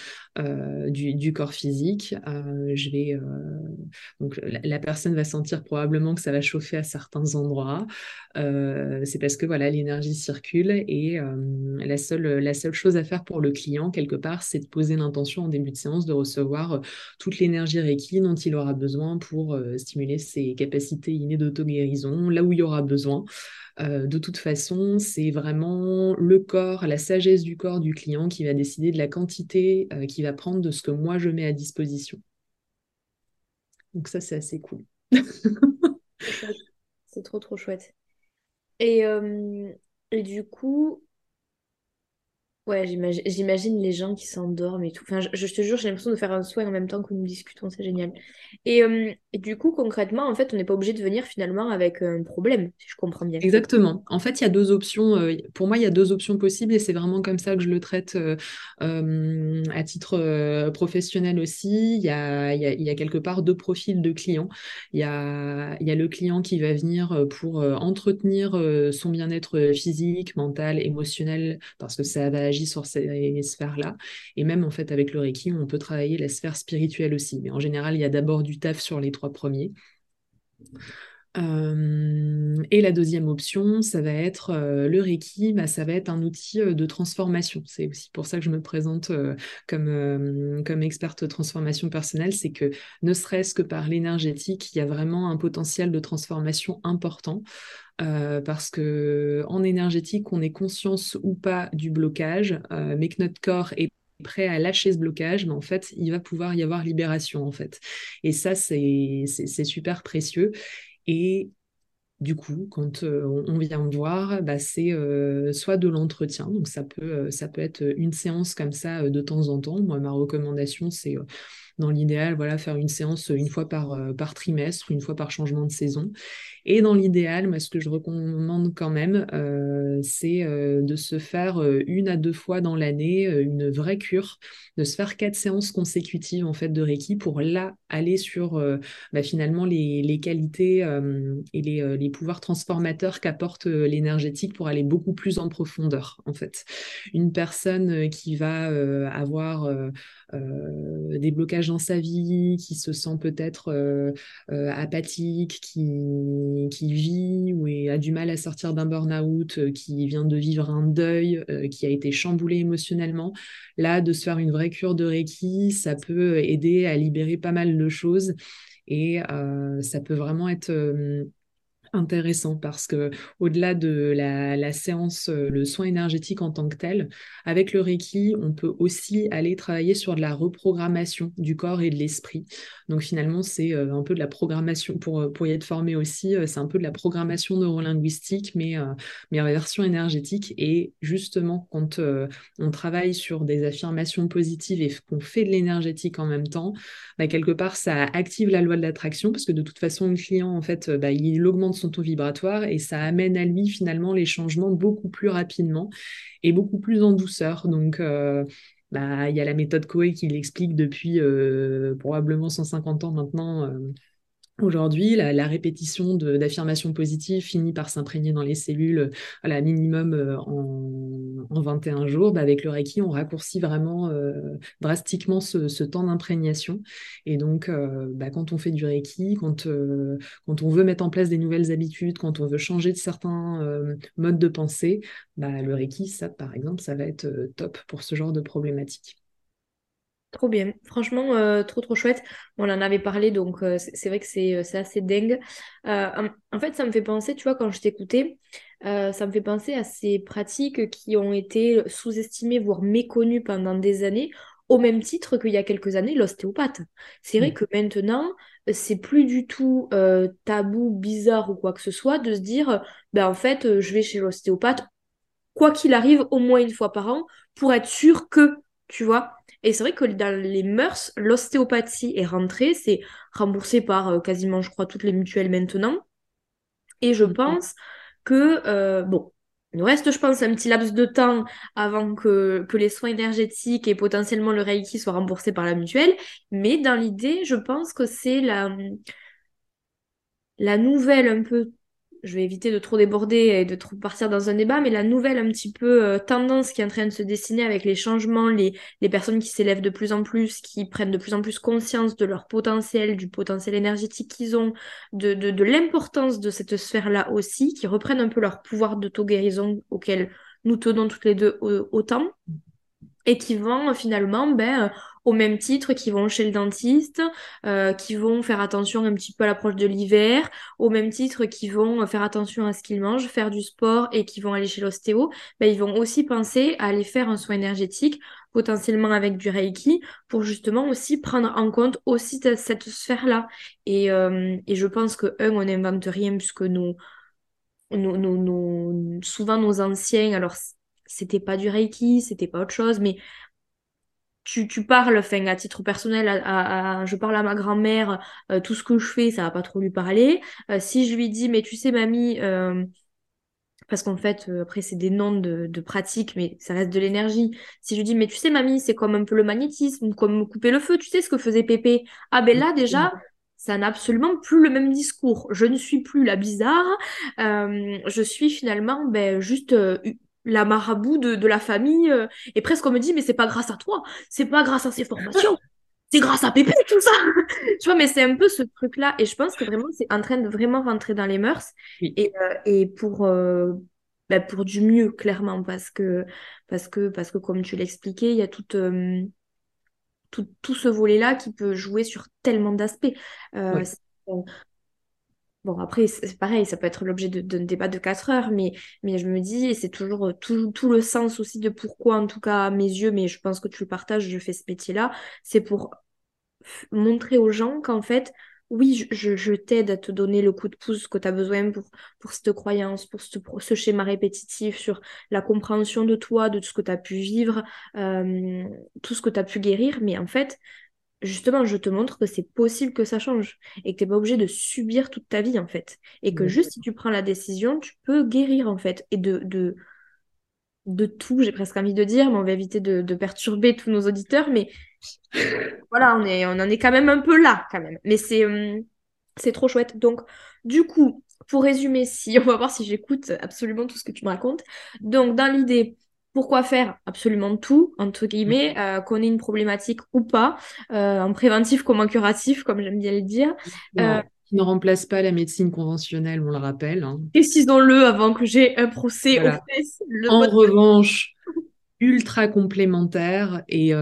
du, corps physique, je vais donc la, personne va sentir probablement que ça va chauffer à certains endroits. c'est parce que voilà l'énergie circule et la seule la seule chose à faire pour le client quelque part, c'est de poser l'intention en début de séance de recevoir toute l'énergie Reiki dont il aura besoin pour stimuler ses capacités innées d'auto-guérison, là où il y aura besoin. Euh, de toute façon, c'est vraiment le corps, la sagesse du corps du client qui va décider de la quantité euh, qu'il va prendre de ce que moi je mets à disposition. Donc ça, c'est assez cool. c'est trop, trop chouette. Et, euh, et du coup, Ouais, j'imagine les gens qui s'endorment et tout. Enfin, je, te jure, j'ai l'impression de faire un soin en même temps que nous discutons, c'est génial. Et, euh, du coup, concrètement, en fait, on n'est pas obligé de venir finalement avec un problème, si je comprends bien. Exactement. En fait, il y a deux options. Euh, pour moi, il y a deux options possibles et c'est vraiment comme ça que je le traite euh, à titre professionnel aussi. Il y a, il y a, quelque part deux profils de clients. Il y a, y a le client qui va venir pour entretenir son bien-être physique, mental, émotionnel, parce que ça va agir sur ces sphères-là. Et même en fait avec le Reiki, on peut travailler la sphère spirituelle aussi. Mais en général, il y a d'abord du taf sur les trois premiers. Euh, et la deuxième option, ça va être euh, le Reiki, bah, ça va être un outil euh, de transformation. C'est aussi pour ça que je me présente comme, comme experte transformation personnelle, c'est que ne serait-ce que par l'énergétique, il y a vraiment un potentiel de transformation important. Parce que en énergétique, on est conscience ou pas du blocage, mais que notre corps est prêt à lâcher ce blocage, mais en fait, il va pouvoir y avoir libération, en fait. Et ça, c'est super précieux. Et du coup, quand euh, on, vient me voir, bah, c'est euh, soit de l'entretien, donc ça peut, euh, ça peut être une séance comme ça de temps en temps. Moi, ma recommandation, c'est dans l'idéal, voilà, faire une séance une fois par trimestre, une fois par changement de saison. Et dans l'idéal, moi, ce que je recommande quand même, euh, c'est euh, de se faire euh, une à deux fois dans l'année une vraie cure, de se faire quatre séances consécutives en fait de Reiki pour là aller sur bah, finalement les, qualités et les, les, pouvoirs transformateurs qu'apporte l'énergétique pour aller beaucoup plus en profondeur en fait. Une personne qui va avoir des blocages dans sa vie, qui se sent peut-être apathique, qui qui, vit ou a du mal à sortir d'un burn-out, euh, qui vient de vivre un deuil, euh, qui a été chamboulé émotionnellement, là, de se faire une vraie cure de Reiki, ça peut aider à libérer pas mal de choses et euh, ça peut vraiment être intéressant parce que au-delà de la, séance, euh, le soin énergétique en tant que tel, avec le Reiki, on peut aussi aller travailler sur de la reprogrammation du corps et de l'esprit. Donc finalement, c'est euh, un peu de la programmation pour, euh, pour y être formé aussi, c'est un peu de la programmation neurolinguistique, mais, mais en version énergétique. Et justement, quand on travaille sur des affirmations positives et qu'on fait de l'énergétique en même temps, bah, quelque part, ça active la loi de l'attraction parce que de toute façon, le client, en fait, bah, il augmente son taux vibratoire et ça amène à lui finalement les changements beaucoup plus rapidement et beaucoup plus en douceur. Donc, euh, bah, il y a la méthode Coe qui l'explique depuis euh, probablement 150 ans maintenant. Euh, Aujourd'hui, la, répétition d'affirmations positives finit par s'imprégner dans les cellules à la minimum euh, en, en, 21 jours. Bah, avec le Reiki, on raccourcit vraiment euh, drastiquement ce, temps d'imprégnation. Et donc, euh, bah, quand on fait du Reiki, quand, on veut mettre en place des nouvelles habitudes, quand on veut changer de certains modes de pensée, bah, le Reiki, ça, par exemple, ça va être top pour ce genre de problématiques. Trop bien. Franchement, euh, trop trop chouette. On en avait parlé, donc euh, c'est vrai que c'est euh, assez dingue. en fait, ça me fait penser, tu vois, quand je t'écoutais, ça me fait penser à ces pratiques qui ont été sous-estimées, voire méconnues pendant des années, au même titre qu'il y a quelques années, l'ostéopathe. C'est vrai mm. que maintenant, c'est plus du tout tabou, bizarre ou quoi que ce soit de se dire, ben en fait, je vais chez l'ostéopathe, quoi qu'il arrive, au moins une fois par an, pour être sûr que, tu vois. Et c'est vrai que dans les mœurs, l'ostéopathie est rentrée, c'est remboursé par euh, quasiment, je crois, toutes les mutuelles maintenant. Et je pense que, euh, bon, il nous reste, je pense, un petit laps de temps avant que, que les soins énergétiques et potentiellement le Reiki soient remboursés par la mutuelle. Mais dans l'idée, je pense que c'est la, la nouvelle un peu je vais éviter de trop déborder et de trop partir dans un débat, mais la nouvelle un petit peu euh, tendance qui est en train de se dessiner avec les changements, les, personnes qui s'élèvent de plus en plus, qui prennent de plus en plus conscience de leur potentiel, du potentiel énergétique qu'ils ont, de, l'importance de cette sphère-là aussi, qui reprennent un peu leur pouvoir d'auto-guérison auquel nous tenons toutes les deux autant et qui vont finalement ben, au même titre qui vont chez le dentiste, euh, qui vont faire attention un petit peu à l'approche de l'hiver, au même titre qui vont faire attention à ce qu'ils mangent, faire du sport et qui vont aller chez l'ostéo, ben, ils vont aussi penser à aller faire un soin énergétique, potentiellement avec du Reiki, pour justement aussi prendre en compte aussi cette sphère-là. Et, euh, et je pense que, un, on n'invente rien puisque nous, nous, nous, souvent nos anciens, alors c'était pas du Reiki, c'était pas autre chose, mais tu, tu parles, enfin, à titre personnel, à, je parle à ma grand-mère, euh, tout ce que je fais, ça va pas trop lui parler. Euh, si je lui dis, mais tu sais, mamie, euh, parce qu'en fait, après, c'est des noms de, de pratiques, mais ça reste de l'énergie. Si je lui dis, mais tu sais, mamie, c'est comme un peu le magnétisme, comme couper le feu, tu sais ce que faisait Pépé. Ah ben là, déjà, ça n'a absolument plus le même discours. Je ne suis plus la bizarre, je suis finalement ben, juste la marabout de, la famille. Euh, et presque on me dit, mais c'est pas grâce à toi, c'est pas grâce à ces formations, <laughs> c'est grâce à Pépé, tout ça. <laughs> tu vois, mais c'est un peu ce truc-là. Et je pense que vraiment, c'est en train de vraiment rentrer dans les mœurs. Et, euh, et pour, euh, bah, pour du mieux, clairement, parce que, parce que, parce que comme tu l'expliquais, il y a tout, tout, tout, ce volet-là qui peut jouer sur tellement d'aspects. Bon, après, c'est pareil, ça peut être l'objet d'un débat de 4 heures, mais, mais je me dis, et c'est toujours euh, tout, le sens aussi de pourquoi, en tout cas à mes yeux, mais je pense que tu le partages, je fais ce métier-là, c'est pour montrer aux gens qu'en fait, oui, je, t'aide à te donner le coup de pouce que tu as besoin pour, cette croyance, pour ce, schéma répétitif, sur la compréhension de toi, de tout ce que tu as pu vivre, euh, tout ce que tu as pu guérir, mais en fait, justement, je te montre que c'est possible que ça change et que tu n'es pas obligé de subir toute ta vie, en fait. Et que juste si tu prends la décision, tu peux guérir, en fait. Et de, de, de tout, j'ai presque envie de dire, mais on va éviter de, perturber tous nos auditeurs. Mais <laughs> voilà, on, est, on en est quand même un peu là, quand même. Mais c'est, hum, c'est trop chouette. Donc, du coup, pour résumer, si <laughs> on va voir si j'écoute absolument tout ce que tu me racontes. Donc, dans l'idée, pourquoi faire absolument tout, entre guillemets, mm. euh, qu'on ait une problématique ou pas, euh, en préventif comme en curatif, comme j'aime bien le dire. Euh, qui ne remplace pas la médecine conventionnelle, on le rappelle. Hein. Précisons-le avant que j'ai un procès En revanche, ultra complémentaires et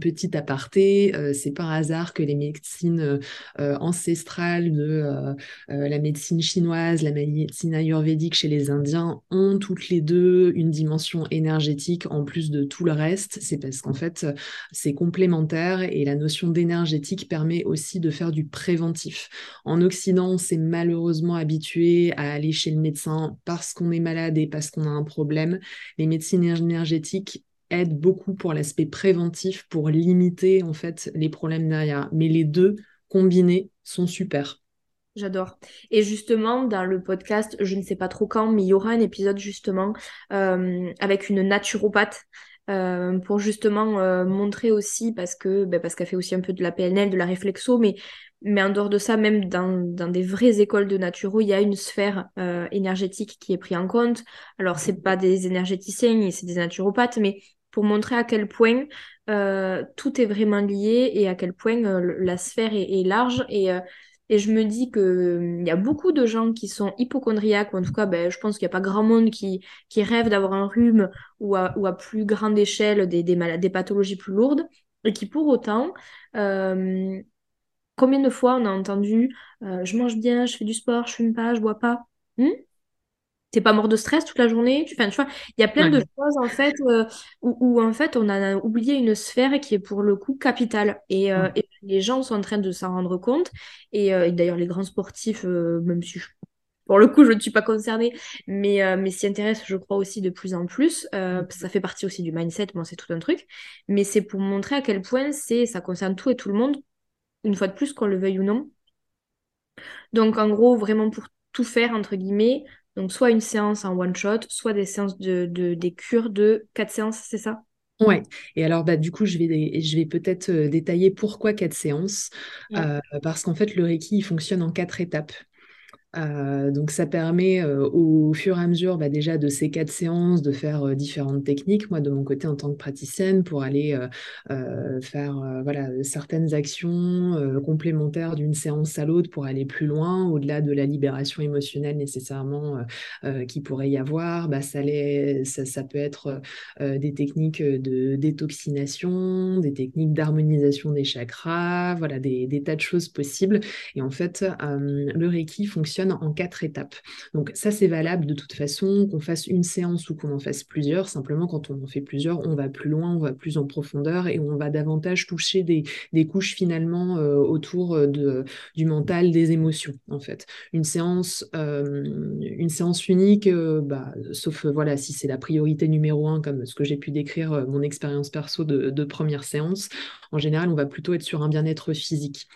petit aparté, c'est par hasard que les médecines ancestrales de la médecine chinoise, la médecine ayurvédique chez les Indiens ont toutes les deux une dimension énergétique en plus de tout le reste. C'est parce qu'en fait, c'est complémentaire et la notion d'énergétique permet aussi de faire du préventif. En Occident, on s'est malheureusement habitué à aller chez le médecin parce qu'on est malade et parce qu'on a un problème. Les médecines aide beaucoup pour l'aspect préventif, pour limiter en fait les problèmes derrière. Mais les deux combinés sont super. J'adore. Et justement, dans le podcast, je ne sais pas trop quand, mais il y aura un épisode justement euh, avec une naturopathe euh, pour justement euh, montrer aussi, parce que ben, parce qu'elle fait aussi un peu de la PNL, de la réflexo, mais mais en dehors de ça, même dans, dans des vraies écoles de naturo, il y a une sphère euh, énergétique qui est prise en compte. Alors, c'est pas des énergéticiens, c'est des naturopathes, mais pour montrer à quel point euh, tout est vraiment lié et à quel point euh, la sphère est, large. Et, et je me dis qu'il y a beaucoup de gens qui sont hypochondriaques, ou en tout cas, ben, je pense qu'il n'y a pas grand monde qui, qui rêve d'avoir un rhume ou à, ou à plus grande échelle des, des, des pathologies plus lourdes, et qui pour autant Combien de fois on a entendu euh, je mange bien, je fais du sport, je fume pas, je bois pas. Hmm? T'es pas mort de stress toute la journée? Tu... Enfin, tu vois, il y a plein de choses en fait euh, où, en fait on a oublié une sphère qui est pour le coup capitale. Et, euh, les gens sont en train de s'en rendre compte. Et, d'ailleurs les grands sportifs, même si pour le coup je ne suis pas concernée, mais, mais s'y intéressent je crois aussi de plus en plus. ça fait partie aussi du mindset, bon c'est tout un truc, mais c'est pour montrer à quel point c'est ça concerne tout et tout le monde une fois de plus, qu'on le veuille ou non. Donc en gros, vraiment pour tout faire, entre guillemets, donc soit une séance en one shot, soit des séances de, des cures de quatre séances, c'est ça? Ouais, et alors bah, du coup, je vais, je vais peut-être euh, détailler pourquoi quatre séances. Euh, parce qu'en fait, le Reiki, il fonctionne en quatre étapes. Euh, donc ça permet euh, au fur et à mesure bah, déjà de ces quatre séances de faire euh, différentes techniques, moi de mon côté en tant que praticienne, pour aller faire certaines actions complémentaires d'une séance à l'autre pour aller plus loin, au-delà de la libération émotionnelle nécessairement qui pourrait y avoir. Bah, ça, peut être des techniques de détoxination, des techniques d'harmonisation des chakras, des, des, tas de choses possibles. Et en fait, le Reiki fonctionne en quatre étapes. Donc ça, c'est valable de toute façon, qu'on fasse une séance ou qu'on en fasse plusieurs. Simplement, quand on en fait plusieurs, on va plus loin, on va plus en profondeur et on va davantage toucher des, couches finalement euh, autour euh, du mental, des émotions, en fait. Une séance, euh, une séance unique, bah, sauf voilà, si c'est la priorité numéro un, comme ce que j'ai pu décrire mon expérience perso de première séance, en général, on va plutôt être sur un bien-être physique.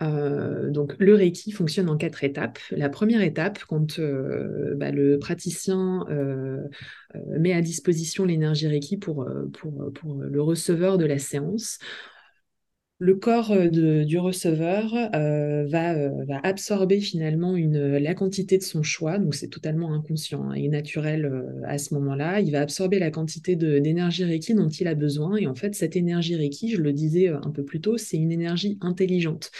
Euh, donc le Reiki fonctionne en quatre étapes. La première étape, quand euh, bah, le praticien euh, met à disposition l'énergie Reiki pour, pour, pour, le receveur de la séance, le corps du receveur va, va, absorber finalement la quantité de son choix, donc c'est totalement inconscient hein, et naturel à ce moment-là. Il va absorber la quantité d'énergie Reiki dont il a besoin et en fait cette énergie Reiki, je le disais un peu plus tôt, c'est une énergie intelligente.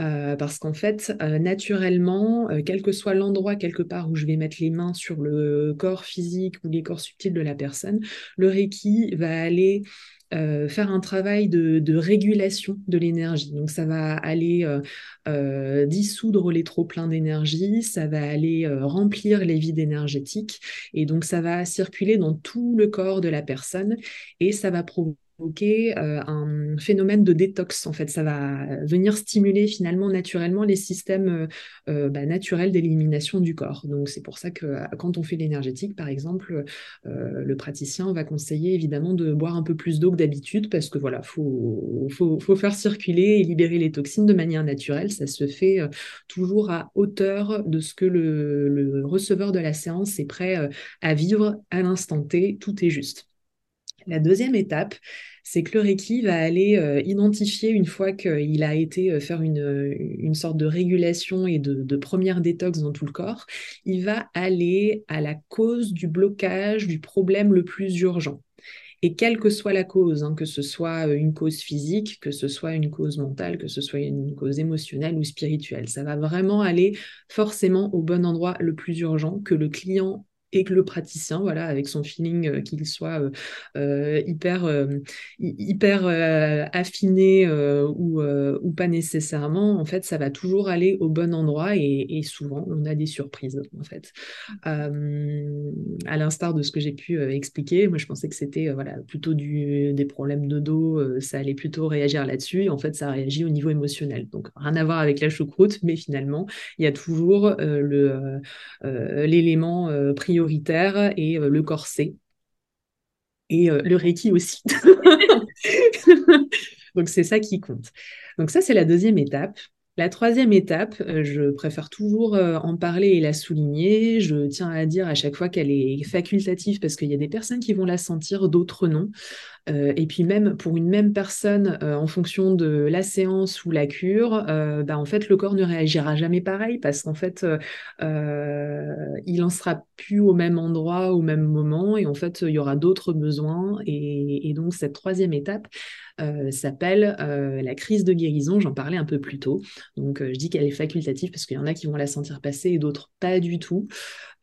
Euh, parce qu'en fait, euh, naturellement, euh, quel que soit l'endroit quelque part où je vais mettre les mains sur le corps physique ou les corps subtils de la personne, le Reiki va aller faire un travail de, régulation de l'énergie. Donc ça va aller dissoudre les trop-pleins d'énergie, ça va aller remplir les vides énergétiques, et donc ça va circuler dans tout le corps de la personne, et ça va provoquer euh, un phénomène de détox. En fait, ça va venir stimuler finalement naturellement les systèmes euh, euh, bah, naturels d'élimination du corps. Donc, c'est pour ça que quand on fait l'énergétique, par exemple, le praticien va conseiller évidemment de boire un peu plus d'eau que d'habitude parce que voilà, faut, faut, faut, faire circuler et libérer les toxines de manière naturelle. Ça se fait toujours à hauteur de ce que le, le receveur de la séance est prêt à vivre à l'instant T. Tout est juste. La deuxième étape, c'est que le Reiki va aller euh, identifier, une fois qu'il a été euh, faire une, une, sorte de régulation et de, première détox dans tout le corps, il va aller à la cause du blocage du problème le plus urgent. Et quelle que soit la cause, hein, que ce soit euh, une cause physique, que ce soit une cause mentale, que ce soit une cause émotionnelle ou spirituelle, ça va vraiment aller forcément au bon endroit le plus urgent que le client et que le praticien, voilà, avec son feeling, euh, qu'il soit euh, euh, hyper, hyper affiné ou, ou, pas nécessairement, en fait, ça va toujours aller au bon endroit et, souvent, on a des surprises, en fait. à l'instar de ce que j'ai pu expliquer, moi, je pensais que c'était voilà, plutôt du, des problèmes de dos, ça allait plutôt réagir là-dessus. En fait, ça réagit au niveau émotionnel. Donc, rien à voir avec la choucroute, mais finalement, il y a toujours le l'élément prioritaire et euh, le corset. Et euh, le Reiki aussi. <laughs> Donc c'est ça qui compte. Donc ça, c'est la deuxième étape. La troisième étape, euh, je préfère toujours en parler et la souligner. Je tiens à dire à chaque fois qu'elle est facultative parce qu'il y a des personnes qui vont la sentir, d'autres non. Euh, et puis même pour une même personne, euh, en fonction de la séance ou la cure, euh, bah, en fait le corps ne réagira jamais pareil parce qu'en fait il en sera plus au même endroit au même moment et en fait il y aura d'autres besoins et, donc cette troisième étape s'appelle la crise de guérison. J'en parlais un peu plus tôt. Donc je dis qu'elle est facultative parce qu'il y en a qui vont la sentir passer et d'autres pas du tout.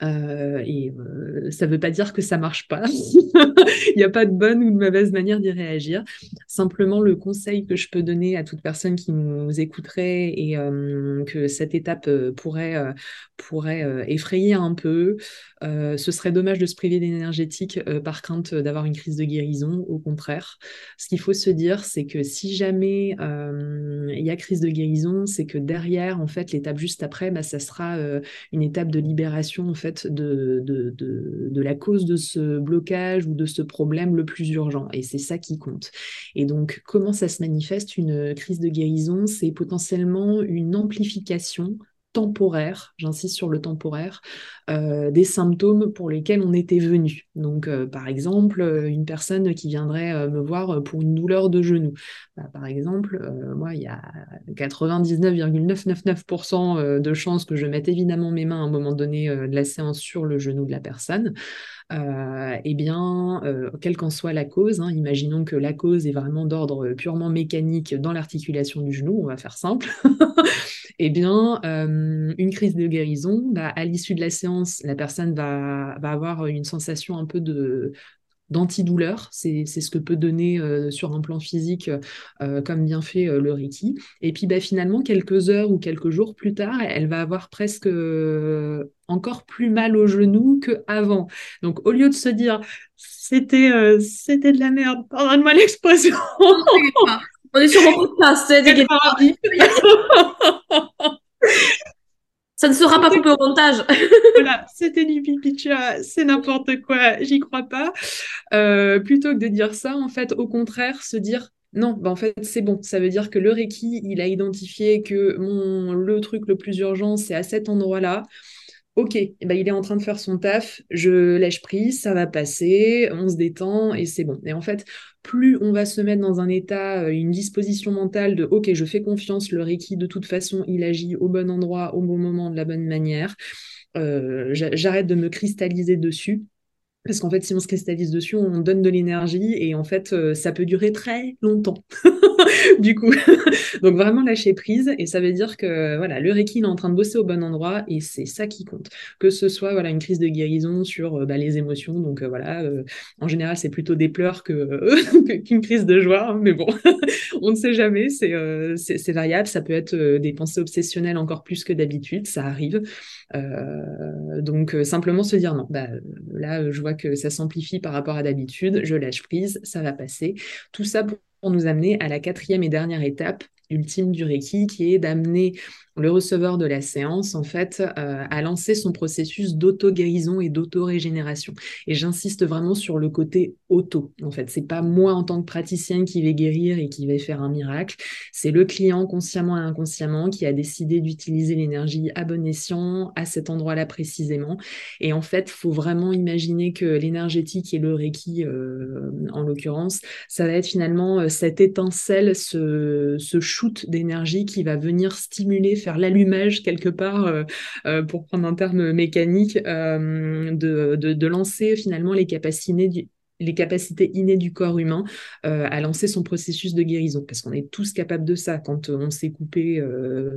Euh, et euh, ça ne veut pas dire que ça marche pas. <laughs> Il n'y a pas de bonne ou de mauvaise manière d'y réagir. Simplement, le conseil que je peux donner à toute personne qui nous écouterait et euh, que cette étape pourrait, pourrait effrayer un peu, ce serait dommage de se priver d'énergétique par crainte d'avoir une crise de guérison. Au contraire, ce qu'il faut se dire, c'est que si jamais il y a crise de guérison, c'est que derrière, en fait, l'étape juste après, bah, ça sera une étape de libération en fait, de, de, la cause de ce blocage ou de ce problème le plus urgent. Et c'est ça qui compte. Et donc, comment ça se manifeste une crise de guérison? C'est potentiellement une amplification temporaire, j'insiste sur le temporaire, euh, des symptômes pour lesquels on était venu. Donc, euh, par exemple, euh, une personne qui viendrait me voir pour une douleur de genou. Bah, par exemple, moi, il y a 99,999% de chances que je mette évidemment mes mains à un moment donné de la séance sur le genou de la personne. Eh bien, quelle qu'en soit la cause, hein, imaginons que la cause est vraiment d'ordre purement mécanique dans l'articulation du genou, on va faire simple. <laughs> eh bien, euh, une crise de guérison, bah, à l'issue de la séance, la personne va avoir une sensation un peu de d'antidouleur, c'est ce que peut donner euh, sur un plan physique euh, comme bien fait le Reiki. Et puis bah, finalement, quelques heures ou quelques jours plus tard, elle va avoir presque encore plus mal au genou qu'avant. Donc au lieu de se dire c'était c'était de la merde, pardonne-moi l'expression. On est sur mon podcast, c'est <laughs> <laughs> Ça ne sera pas coupé au montage. <laughs> voilà, c'était du pipicha, c'est n'importe quoi, j'y crois pas. Euh, plutôt que de dire ça, en fait, au contraire, se dire non, bah en fait, c'est bon. Ça veut dire que le Reiki, il a identifié que mon, le truc le plus urgent, c'est à cet endroit-là ok, eh ben, il est en train de faire son taf, je lâche prise, ça va passer, on se détend et c'est bon. Et en fait, plus on va se mettre dans un état, euh, une disposition mentale de ok, je fais confiance, le Reiki, de toute façon, il agit au bon endroit, au bon moment, de la bonne manière. Euh, j'arrête de me cristalliser dessus. Parce qu'en fait, si on se cristallise dessus, on donne de l'énergie et en fait, euh, ça peut durer très longtemps. <laughs> du coup, <laughs> donc vraiment lâcher prise et ça veut dire que voilà, le Reiki est en train de bosser au bon endroit et c'est ça qui compte. Que ce soit voilà une crise de guérison sur euh, bah, les émotions, donc euh, voilà, en général c'est plutôt des pleurs <laughs> que qu'une crise de joie, hein, mais bon, on ne sait jamais, c'est c'est variable. Ça peut être des pensées obsessionnelles encore plus que d'habitude, ça arrive. donc simplement se dire non, bah là je vois que ça s'amplifie par rapport à d'habitude, je lâche prise, ça va passer. Tout ça pour nous amener à la quatrième et dernière étape ultime du Reiki, qui est d'amener le receveur de la séance, en fait, euh, à lancer son processus d'auto-guérison et d'auto-régénération. Et j'insiste vraiment sur le côté auto, en fait. C'est pas moi en tant que praticienne qui vais guérir et qui vais faire un miracle. C'est le client, consciemment et inconsciemment, qui a décidé d'utiliser l'énergie à bon escient, à cet endroit-là précisément. Et en fait, faut vraiment imaginer que l'énergétique et le Reiki, euh, en l'occurrence, ça va être finalement euh, cette étincelle, ce, ce shoot d'énergie qui va venir stimuler, l'allumage quelque part, euh, euh, pour prendre un terme mécanique, euh, de, lancer finalement les capacités innées du corps humain à lancer son processus de guérison. Parce qu'on est tous capables de ça. Quand on s'est coupé,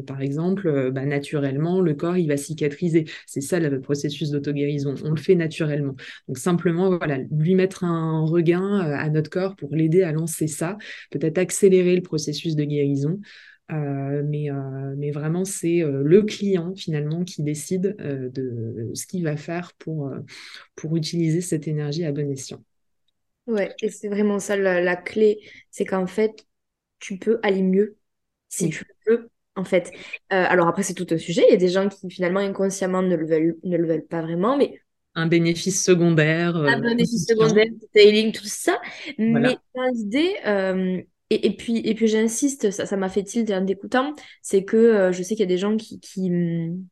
par exemple, bah, naturellement, le corps, il va cicatriser. C'est ça le processus d'auto-guérison. On le fait naturellement. Donc simplement, voilà, lui mettre un regain à notre corps pour l'aider à lancer ça, peut-être accélérer le processus de guérison. Mais, mais, vraiment, c'est le client finalement qui décide de ce qu'il va faire pour, pour utiliser cette énergie à bon escient. Ouais, et c'est vraiment ça la, clé, c'est qu'en fait, tu peux aller mieux si tu veux, en fait. Euh, alors après, c'est tout un sujet. Il y a des gens qui finalement inconsciemment ne le veulent, ne le veulent pas vraiment, mais un bénéfice secondaire. Euh, un bénéfice secondaire, detailing, tout ça. Mais dans l'idée, euh, et, et, puis, et puis j'insiste, ça, ça m'a fait tilt en écoutant, c'est que je sais qu'il y a des gens qui, qui, hum,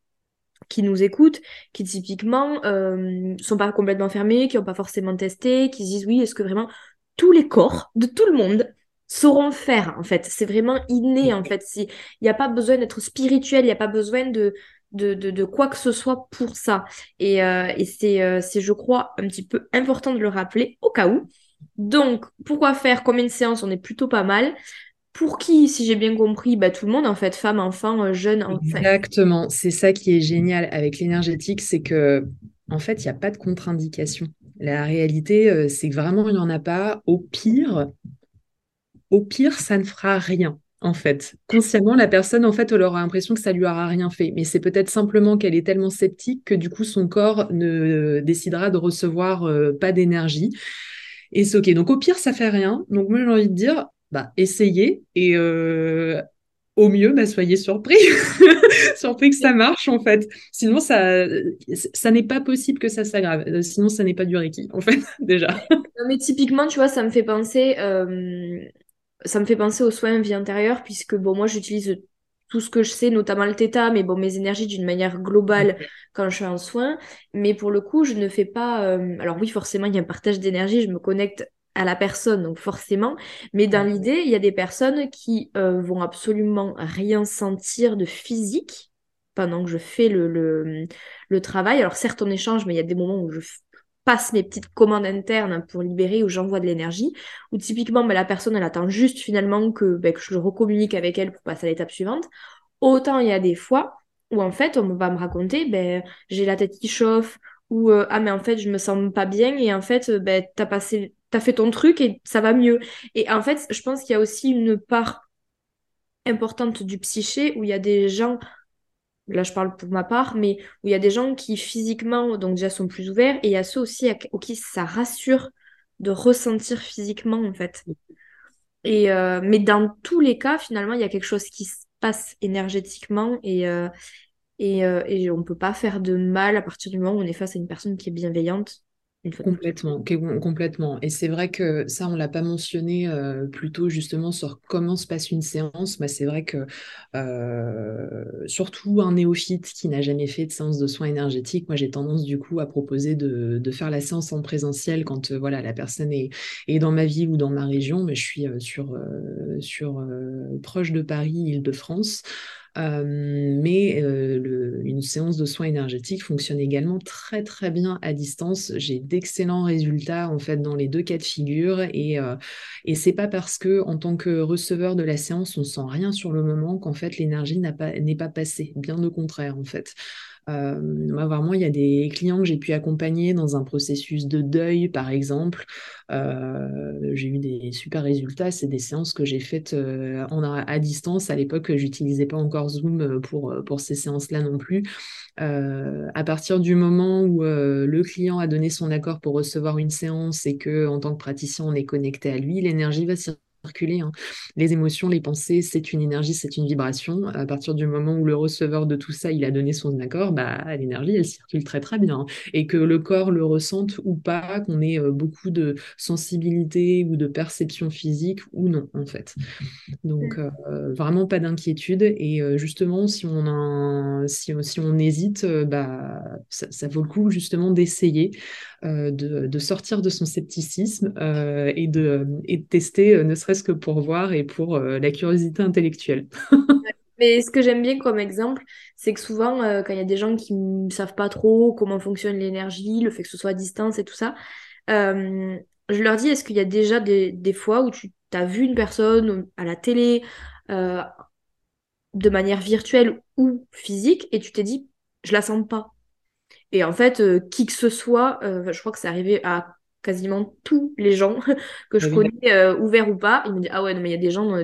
qui nous écoutent, qui typiquement euh, sont pas complètement fermés, qui n'ont pas forcément testé, qui se disent oui, est-ce que vraiment tous les corps de tout le monde sauront faire en fait? C'est vraiment inné en fait. Il n'y a pas besoin d'être spirituel, il n'y a pas besoin de, de, de, quoi que ce soit pour ça. Et, euh, et c'est, euh, c'est, je crois, un petit peu important de le rappeler au cas où. Donc, pourquoi faire comme une séance On est plutôt pas mal pour qui, si j'ai bien compris, bah, tout le monde, en fait, femmes, enfants, euh, jeunes, enfants. Exactement, c'est ça qui est génial avec l'énergétique, c'est que en fait, il n'y a pas de contre-indication. La réalité, euh, c'est que vraiment, il n'y en a pas. Au pire, au pire, ça ne fera rien. En fait, consciemment, la personne, en fait, elle aura l'impression que ça lui aura rien fait. Mais c'est peut-être simplement qu'elle est tellement sceptique que du coup, son corps ne décidera de recevoir euh, pas d'énergie. Et c'est ok. Donc au pire, ça fait rien. Donc moi, j'ai envie de dire, bah, essayez et euh, au mieux, bah, soyez surpris. <laughs> surpris que ça marche, en fait. Sinon, ça, ça n'est pas possible que ça s'aggrave. Sinon, ça n'est pas du Reiki, en fait, <laughs> déjà. Mais typiquement, tu vois, ça me fait penser, euh, ça me fait penser aux soins vie intérieure, puisque, bon, moi, j'utilise tout ce que je sais, notamment le theta, mais bon, mes énergies d'une manière globale quand je suis en soins. Mais pour le coup, je ne fais pas. alors, oui, forcément, il y a un partage d'énergie, je me connecte à la personne, donc forcément. Mais dans l'idée, il y a des personnes qui euh, vont absolument rien sentir de physique pendant que je fais le, le, travail. Alors certes, on échange, mais il y a des moments où je passe mes petites commandes internes pour libérer, où j'envoie de l'énergie, où typiquement, ben, la personne, elle attend juste finalement que, ben, que je le recommunique avec elle pour passer à l'étape suivante. Autant il y a des fois où en fait, on va me raconter, ben, j'ai la tête qui chauffe, ou euh, ah mais en fait je me sens pas bien et en fait ben, t'as t'as fait ton truc et ça va mieux. Et en fait, je pense qu'il y a aussi une part importante du psyché où il y a des gens, là je parle pour ma part, mais où il y a des gens qui physiquement, donc déjà sont plus ouverts, et il y a ceux aussi à, qui ça rassure de ressentir physiquement en fait. Et euh, mais dans tous les cas, finalement, il y a quelque chose qui se passe énergétiquement et, euh, euh, et on ne peut pas faire de mal à partir du moment où on est face à une personne qui est bienveillante Complètement, complètement. Et c'est vrai que ça, on l'a pas mentionné euh, plutôt justement sur comment se passe une séance. Bah, c'est vrai que euh, surtout un néophyte qui n'a jamais fait de séance de soins énergétiques, moi j'ai tendance du coup à proposer de, faire la séance en présentiel quand euh, voilà la personne est, dans ma ville ou dans ma région. Mais je suis sur, sur proche de Paris, Île-de-France. Euh, mais euh, une séance de soins énergétiques fonctionne également très très bien à distance. J'ai d'excellents résultats en fait dans les deux cas de figure et euh, et c'est pas parce que en tant que receveur de la séance on sent rien sur le moment qu'en fait l'énergie n'a pas n'est pas passée. Bien au contraire en fait. Euh, moi, il y a des clients que j'ai pu accompagner dans un processus de deuil, par exemple. Euh, j'ai eu des super résultats. C'est des séances que j'ai faites euh, en, à distance. À l'époque, j'utilisais pas encore Zoom pour, pour ces séances-là non plus. à partir du moment où le client a donné son accord pour recevoir une séance et que, en tant que praticien, on est connecté à lui, l'énergie va Hein. Les émotions, les pensées, c'est une énergie, c'est une vibration. À partir du moment où le receveur de tout ça, il a donné son accord, bah, l'énergie, elle circule très très bien. Et que le corps le ressente ou pas, qu'on ait euh, beaucoup de sensibilité ou de perception physique ou non, en fait. Donc, mmh. euh, vraiment pas d'inquiétude. Et euh, justement, si on, a si, si, on hésite, bah, ça, ça, vaut le coup justement d'essayer. Euh, de, sortir de son scepticisme euh, et, de, tester, euh, ne serait-ce que pour voir et pour la curiosité intellectuelle. <laughs> Mais ce que j'aime bien comme exemple, c'est que souvent, quand il y a des gens qui ne savent pas trop comment fonctionne l'énergie, le fait que ce soit à distance et tout ça, je leur dis, est-ce qu'il y a déjà des, des fois où tu as vu une personne à la télé, de manière virtuelle ou physique, et tu t'es dit, je la sens pas? Et en fait, euh, qui que ce soit, euh, je crois que c'est arrivé à quasiment tous les gens <laughs> que je connais, ouverts ou pas, ils me disent, ah ouais, non, mais il y a des gens,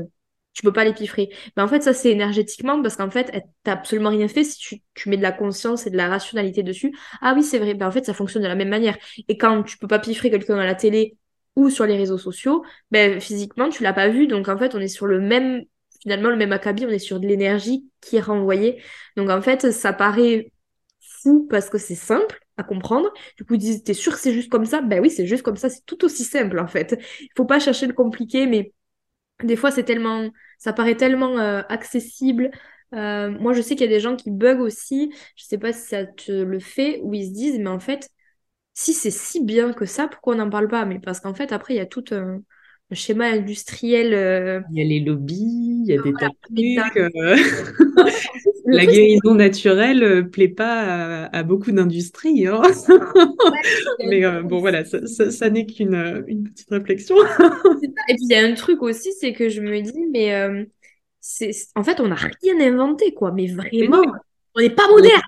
tu peux pas les piffrer. Mais en fait, ça, c'est énergétiquement parce qu'en fait, t'as absolument rien fait si tu, tu, mets de la conscience et de la rationalité dessus. Ah oui, c'est vrai. Ben, en fait, ça fonctionne de la même manière. Et quand tu peux pas piffrer quelqu'un dans la télé ou sur les réseaux sociaux, ben, physiquement, tu l'as pas vu. Donc, en fait, on est sur le même, finalement, le même acabit. On est sur de l'énergie qui est renvoyée. Donc, en fait, ça paraît fou parce que c'est simple à comprendre. Du coup, ils disent, t'es sûr que c'est juste comme ça? Ben oui, c'est juste comme ça. C'est tout aussi simple, en fait. Il faut pas chercher le compliqué, mais des fois, c'est tellement, ça paraît tellement euh, accessible. Euh, moi, je sais qu'il y a des gens qui bug aussi. Je sais pas si ça te le fait, où ils se disent, mais en fait, si c'est si bien que ça, pourquoi on n'en parle pas? Mais parce qu'en fait, après, il y a tout un, schéma industriel. Euh, il y a les lobbies, il y a des tas <laughs> La guérison naturelle ne plaît pas à, beaucoup d'industries. Hein. <laughs> Mais bon, voilà, ça, n'est qu'une une petite réflexion. Et puis, il y a un truc aussi, c'est que je me dis, mais en fait, on n'a rien inventé, quoi. Mais vraiment, on n'est pas moderne.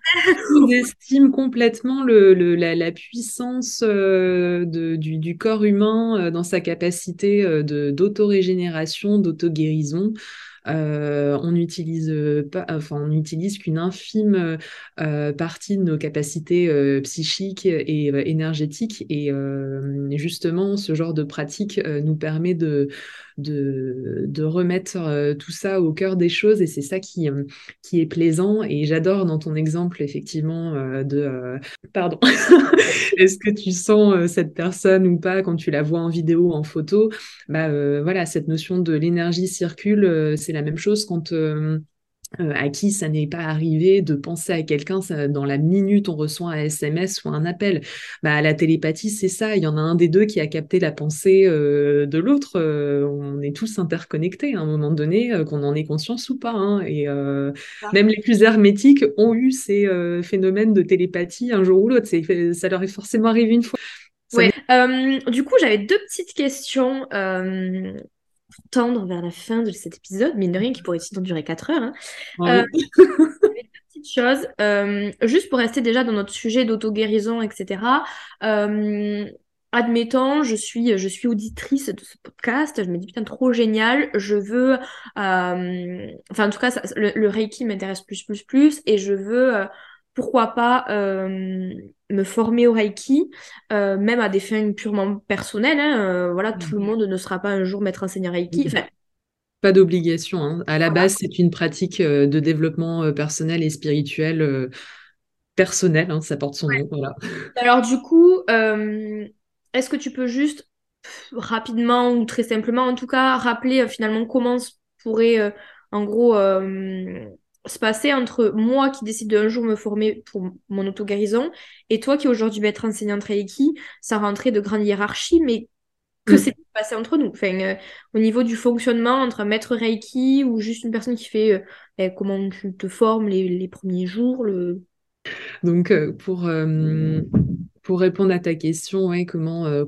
On estime complètement le, la, puissance euh, de, du, corps humain euh, dans sa capacité euh, d'autorégénération, d'auto-guérison. On n'utilise pas, enfin, on n'utilise qu'une infime partie de nos capacités psychiques et énergétiques. Et justement, ce genre de pratique nous permet de, de, de remettre euh, tout ça au cœur des choses. Et c'est ça qui, euh, qui est plaisant. Et j'adore dans ton exemple effectivement euh, de pardon. <laughs> Est-ce que tu sens cette personne ou pas quand tu la vois en vidéo en photo? Bah voilà cette notion de l'énergie circule c'est la même chose quand euh, à qui ça n'est pas arrivé de penser à quelqu'un dans la minute on reçoit un SMS ou un appel. Bah, la télépathie, c'est ça. Il y en a un des deux qui a capté la pensée euh, de l'autre. Euh, on est tous interconnectés à un moment donné, qu'on en ait conscience ou pas. Hein. Et même les plus hermétiques ont eu ces phénomènes de télépathie un jour ou l'autre. Ça leur est forcément arrivé une fois. Ouais. du coup, j'avais deux petites questions tendre vers la fin de cet épisode, mais de rien qui pourrait sinon durer 4 heures. Hein. Euh, <laughs> deux petites choses, euh, juste pour rester déjà dans notre sujet d'auto-guérison, etc. Euh, admettons, je suis, je suis auditrice de ce podcast, je me dis putain trop génial, je veux, enfin en tout cas le, le, Reiki m'intéresse plus, plus, plus, et je veux pourquoi pas euh, me former au Reiki, euh, même à des fins purement personnelles. Hein, euh, voilà, tout le mhm. monde ne sera pas un jour maître enseignant Reiki. Pas d'obligation. Hein. À la base, c'est une pratique de développement personnel et spirituel personnel. Hein, ça porte son nom. Voilà. Alors du coup, est-ce que tu peux juste rapidement ou très simplement, en tout cas, rappeler finalement comment pourrait, en gros se passer entre moi qui décide d'un jour me former pour mon auto-guérison et toi qui aujourd'hui va être enseignante Reiki, ça rentrait de grande hiérarchie, mais que c'est mm. passé entre nous enfin, euh, Au niveau du fonctionnement entre un maître Reiki ou juste une personne qui fait euh, ben, comment tu te formes les, les premiers jours le... Donc, euh, pour, pour répondre à ta question, comment, euh,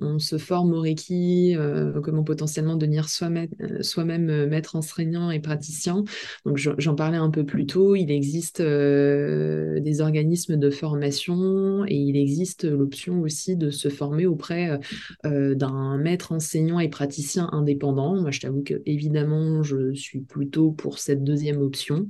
on, se forme au Reiki, euh, comment potentiellement devenir soi-même soi euh, maître enseignant et praticien. Donc j'en parlais un peu plus tôt, il existe des organismes de formation et il existe l'option aussi de se former auprès d'un maître enseignant et praticien indépendant. Moi je t'avoue que évidemment je suis plutôt pour cette deuxième option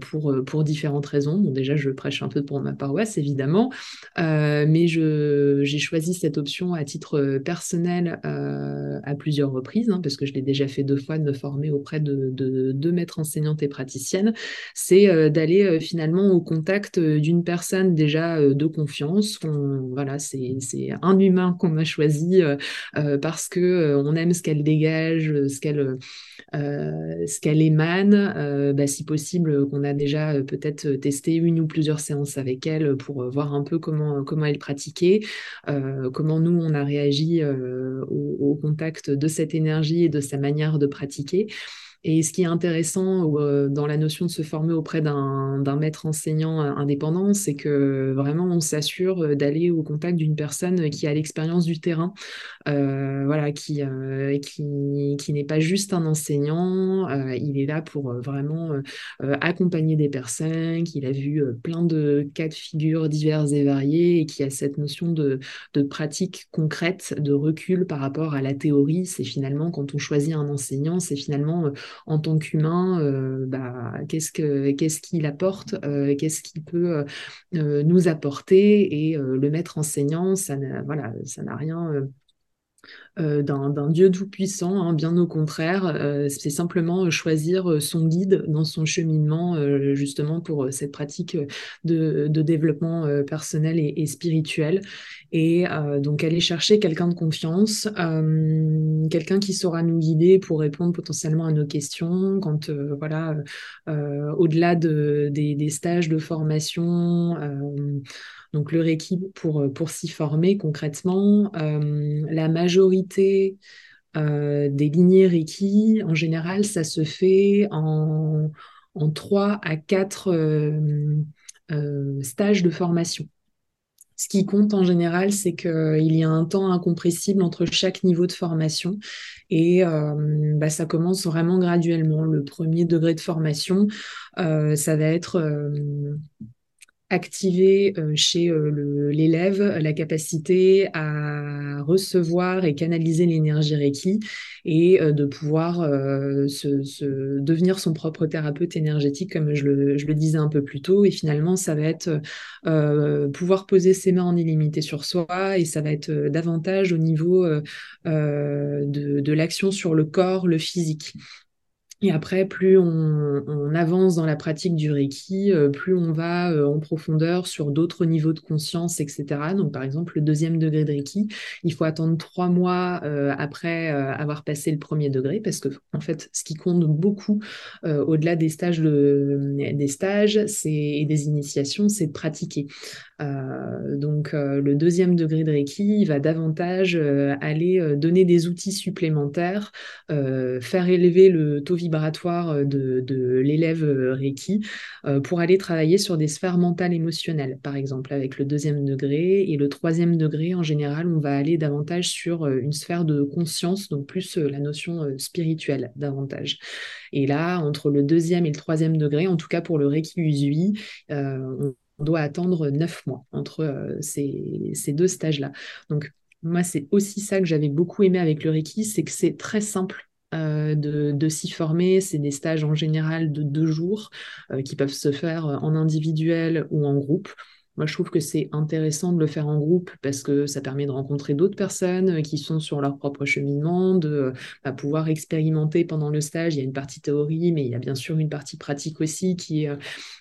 pour, pour différentes raisons. Bon déjà je prêche un peu pour ma paroisse évidemment. Euh, mais j'ai choisi cette option à titre euh, personnel euh, à plusieurs reprises, hein, parce que je l'ai déjà fait deux fois de me former auprès de deux maîtres enseignantes et praticiennes. C'est d'aller finalement au contact d'une personne déjà de confiance. voilà, c'est un humain qu'on a choisi parce que on aime ce qu'elle dégage, ce qu'elle ce qu'elle émane. Bah, si possible, qu'on a déjà peut-être testé une ou plusieurs séances avec elle pour voir un peu comment comment, elle pratiquait, euh, comment nous, on a réagi euh, au, contact de cette énergie et de sa manière de pratiquer. Et ce qui est intéressant euh, dans la notion de se former auprès d'un maître enseignant indépendant, c'est que vraiment on s'assure d'aller au contact d'une personne qui a l'expérience du terrain, voilà, qui, qui, qui n'est pas juste un enseignant, il est là pour vraiment accompagner des personnes, qu'il a vu plein de cas de figure divers et variés et qui a cette notion de, de pratique concrète, de recul par rapport à la théorie. C'est finalement quand on choisit un enseignant, c'est finalement en tant qu'humain, euh, bah, qu'est-ce qu'il apporte, euh, qu'est-ce qu'il peut euh, nous apporter. Et le maître enseignant, ça n'a rien d'un Dieu tout-puissant, hein, bien au contraire. Euh, c'est simplement euh, choisir son guide dans son cheminement, justement pour cette pratique de, développement personnel et, spirituel. Et donc aller chercher quelqu'un de confiance, quelqu'un qui saura nous guider pour répondre potentiellement à nos questions quand, voilà, au-delà de, des, stages de formation donc le Reiki pour, euh, pour s'y former concrètement. Euh, la majorité euh, des lignées Reiki, en général, ça se fait en, en 3 à 4 stages de formation. Ce qui compte en général, c'est qu'il y a un temps incompressible entre chaque niveau de formation et bah, ça commence vraiment graduellement. Le premier degré de formation, ça va être activer euh, chez euh, l'élève la capacité à recevoir et canaliser l'énergie Reiki et euh, de pouvoir se, devenir son propre thérapeute énergétique, comme je le, disais un peu plus tôt. Et finalement, ça va être pouvoir poser ses mains en illimité sur soi et ça va être davantage au niveau de l'action sur le corps, le physique. Et après, plus on, avance dans la pratique du Reiki, euh, plus on va euh, en profondeur sur d'autres niveaux de conscience, etc. Donc, par exemple, le deuxième degré de Reiki, il faut attendre trois mois euh, après avoir passé le premier degré, parce que, en fait, ce qui compte beaucoup au-delà des stages, des stages et des initiations, c'est de pratiquer. Euh, donc euh, le deuxième degré de Reiki va davantage euh, aller donner des outils supplémentaires, faire élever le taux vibratoire de, l'élève Reiki pour aller travailler sur des sphères mentales émotionnelles, par exemple avec le deuxième degré. Et le troisième degré, en général, on va aller davantage sur une sphère de conscience, donc plus la notion spirituelle davantage. Et là, entre le deuxième et le troisième degré, en tout cas pour le Reiki Usui, on on doit attendre neuf mois entre euh, ces, deux stages-là. Donc, moi, c'est aussi ça que j'avais beaucoup aimé avec le Reiki, c'est que c'est très simple euh, de, s'y former. C'est des stages en général de deux jours euh, qui peuvent se faire en individuel ou en groupe. Moi, je trouve que c'est intéressant de le faire en groupe parce que ça permet de rencontrer d'autres personnes qui sont sur leur propre cheminement, de bah, pouvoir expérimenter pendant le stage. Il y a une partie théorie, mais il y a bien sûr une partie pratique aussi qui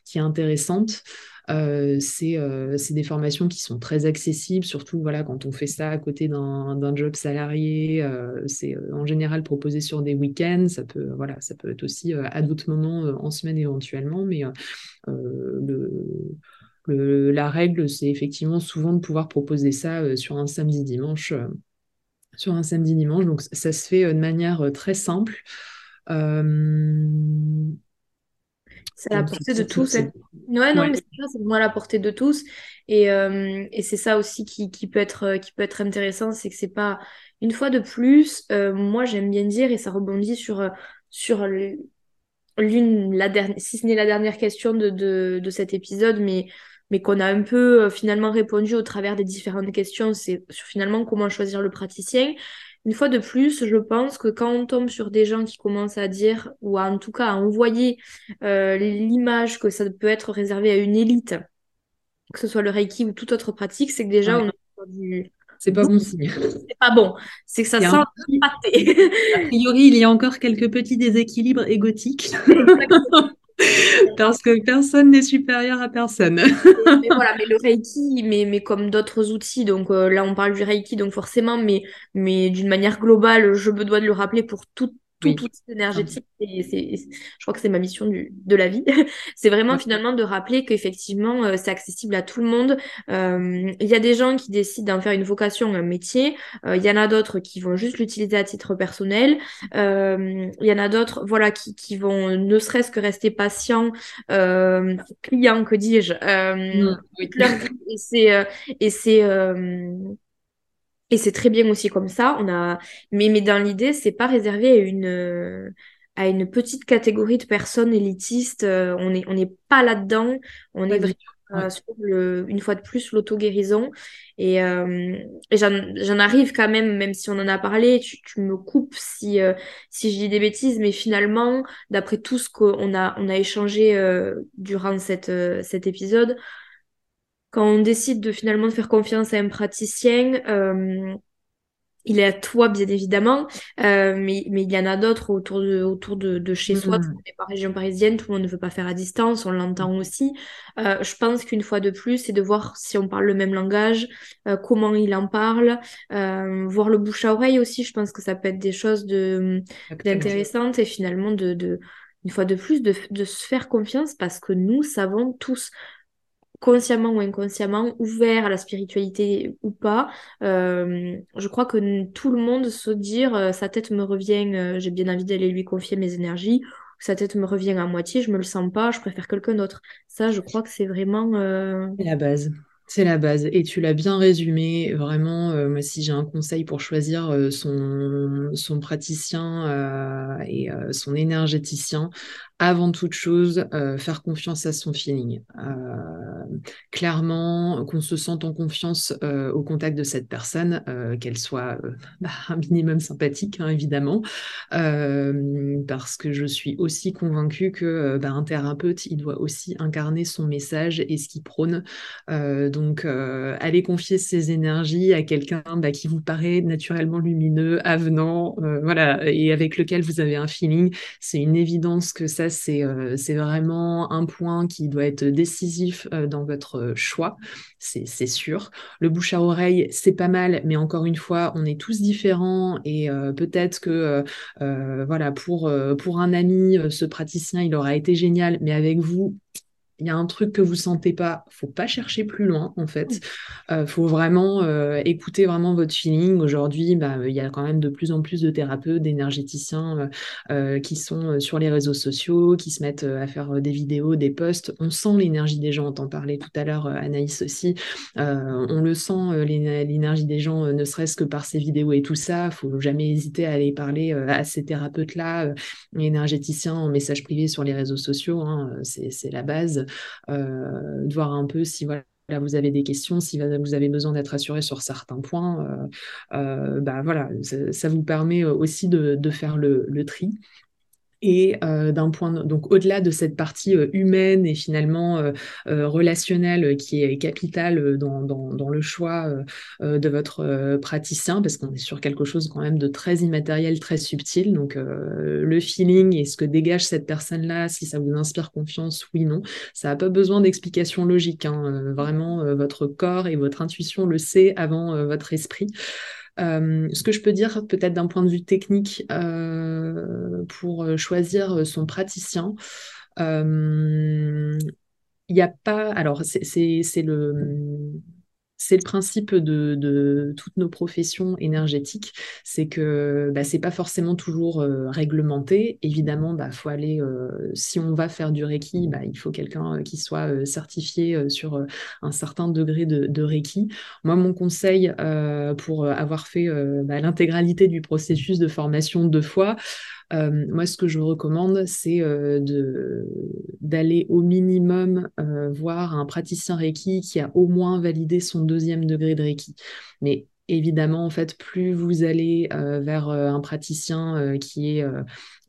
qui est intéressante. Euh, euh, c'est des formations qui sont très accessibles, surtout voilà, quand on fait ça à côté d'un job salarié. Euh, c'est en général proposé sur des week-ends. Ça peut, voilà, ça peut être aussi à d'autres moments en semaine éventuellement, mais la règle, c'est effectivement souvent de pouvoir proposer ça sur un samedi-dimanche. sur un samedi-dimanche. Donc ça se fait de manière très simple. C'est à la portée de tous. Ouais, non, mais c'est vraiment à la portée de tous. Et, euh, et c'est ça aussi qui, qui, peut être, qui peut être intéressant, c'est que c'est pas une fois de plus, euh, moi j'aime bien dire, et ça rebondit sur, sur l'une, la dernière, si ce n'est la dernière question de, de, de cet épisode, mais, mais qu'on a un peu euh, finalement répondu au travers des différentes questions, c'est sur finalement comment choisir le praticien. Une fois de plus, je pense que quand on tombe sur des gens qui commencent à dire, ou en tout cas à envoyer euh, l'image que ça peut être réservé à une élite, que ce soit le Reiki ou toute autre pratique, c'est que déjà on a du... C'est pas bon signe. C'est pas bon. C'est que ça sent un... A priori, il y a encore quelques petits déséquilibres égotiques. <laughs> Parce que personne n'est supérieur à personne. mais, voilà, mais le Reiki, mais, mais comme d'autres outils, donc euh, là on parle du Reiki, donc forcément, mais, mais d'une manière globale, je me dois de le rappeler pour toute tout outil énergétique. Et je crois que c'est ma mission du, de la vie. <laughs> c'est vraiment finalement de rappeler qu'effectivement, euh, c'est accessible à tout le monde. Euh, il y a des gens qui décident d'en faire une vocation, un métier. Euh, il y en a d'autres qui vont juste l'utiliser à titre personnel. il y en a d'autres, voilà, qui, qui vont ne serait-ce que rester patients, clients, que dis-je. Mmh, et c'est et c'est et très bien aussi comme ça. On a... mais, mais dans l'idée, c'est pas réservé à une, à une petite catégorie de personnes élitistes. Euh, on n'est on est pas là-dedans. On est vraiment euh, sur, le, une fois de plus, l'auto-guérison. Et, euh, j'en arrive quand même, même si on en a parlé, tu, tu me coupes si, si je dis des bêtises, mais finalement, d'après tout ce qu'on a, on a échangé durant cette, cet épisode, quand on décide de finalement de faire confiance à un praticien, euh, il est à toi, bien évidemment, euh, mais, mais, il y en a d'autres autour de, autour de, chez soi. Tout le monde n'est pas région parisienne, tout le monde ne veut pas faire à distance, on l'entend aussi. Euh, je pense qu'une fois de plus, c'est de voir si on parle le même langage, comment il en parle, voir le bouche à oreille aussi. Je pense que ça peut être des choses de, d'intéressantes et finalement de, de, une fois de plus, de, de se faire confiance parce que nous savons tous consciemment ou inconsciemment, ouvert à la spiritualité ou pas, euh, je crois que tout le monde se dire euh, sa tête me revient, euh, j'ai bien envie d'aller lui confier mes énergies, sa tête me revient à moitié, je me le sens pas, je préfère quelqu'un d'autre. Ça, je crois que c'est vraiment la base. C'est la base. Et tu l'as bien résumé. Vraiment, euh, si j'ai un conseil pour choisir euh, son, praticien euh, et son énergéticien, avant toute chose, faire confiance à son feeling. clairement, qu'on se sente en confiance au contact de cette personne, qu'elle soit <laughs> bah, un minimum sympathique, hein, évidemment, parce que je suis aussi convaincue que bah, thérapeute, il doit aussi incarner son message et ce qu'il prône. Donc, euh, allez confier ces énergies à quelqu'un bah, qui vous paraît naturellement lumineux, avenant, euh, voilà, et avec lequel vous avez un feeling. C'est une évidence que ça, c'est euh, vraiment un point qui doit être décisif dans votre choix, c'est sûr. Le bouche à oreille, c'est pas mal, mais encore une fois, on est tous différents et peut-être que, voilà, pour un ami, ce praticien, il aura été génial, mais avec vous, il y a un truc que vous sentez pas, faut pas chercher plus loin en fait. Il euh, faut vraiment euh, écouter vraiment votre feeling. Aujourd'hui, bah, il y a quand même de plus en plus de thérapeutes, d'énergéticiens euh, qui sont sur les réseaux sociaux, qui se mettent à faire des vidéos, des posts. On sent l'énergie des gens. On t'en parlait tout à l'heure, Anaïs aussi. on le sent l'énergie des gens, ne serait-ce que par ces vidéos et tout ça. Faut jamais hésiter à aller parler à ces thérapeutes-là, énergéticiens en message privé sur les réseaux sociaux. Hein. C'est la base. Euh, de voir un peu si voilà, vous avez des questions, si vous avez besoin d'être assuré sur certains points, euh, euh, bah voilà, ça, vous permet aussi de, faire le, le tri et euh, d'un point donc au-delà de cette partie euh, humaine et finalement euh, relationnelle qui est capitale dans, dans, dans le choix de votre praticien parce qu'on est sur quelque chose quand même de très immatériel, très subtil. Donc le feeling et ce que dégage cette personne-là, si ça vous inspire confiance, oui, non, ça n'a pas besoin d'explication logique. Hein. Vraiment, votre corps et votre intuition le sait avant votre esprit. Euh, ce que je peux dire peut-être d'un point de vue technique euh, pour euh, choisir son praticien, il n'y a pas... Alors, c'est le c'est le principe de, toutes nos professions énergétiques, c'est que bah, c'est pas forcément toujours euh, réglementé. Évidemment, bah, faut aller, euh, si on va faire du Reiki, bah, il faut quelqu'un euh, qui soit certifié sur un certain degré de, de, Reiki. Moi, mon conseil pour avoir fait bah, l'intégralité du processus de formation deux fois, euh, moi, ce que je recommande, c'est euh, d'aller au minimum euh, voir un praticien Reiki qui a au moins validé son deuxième degré de Reiki. Mais évidemment, en fait, plus vous allez vers un praticien qui est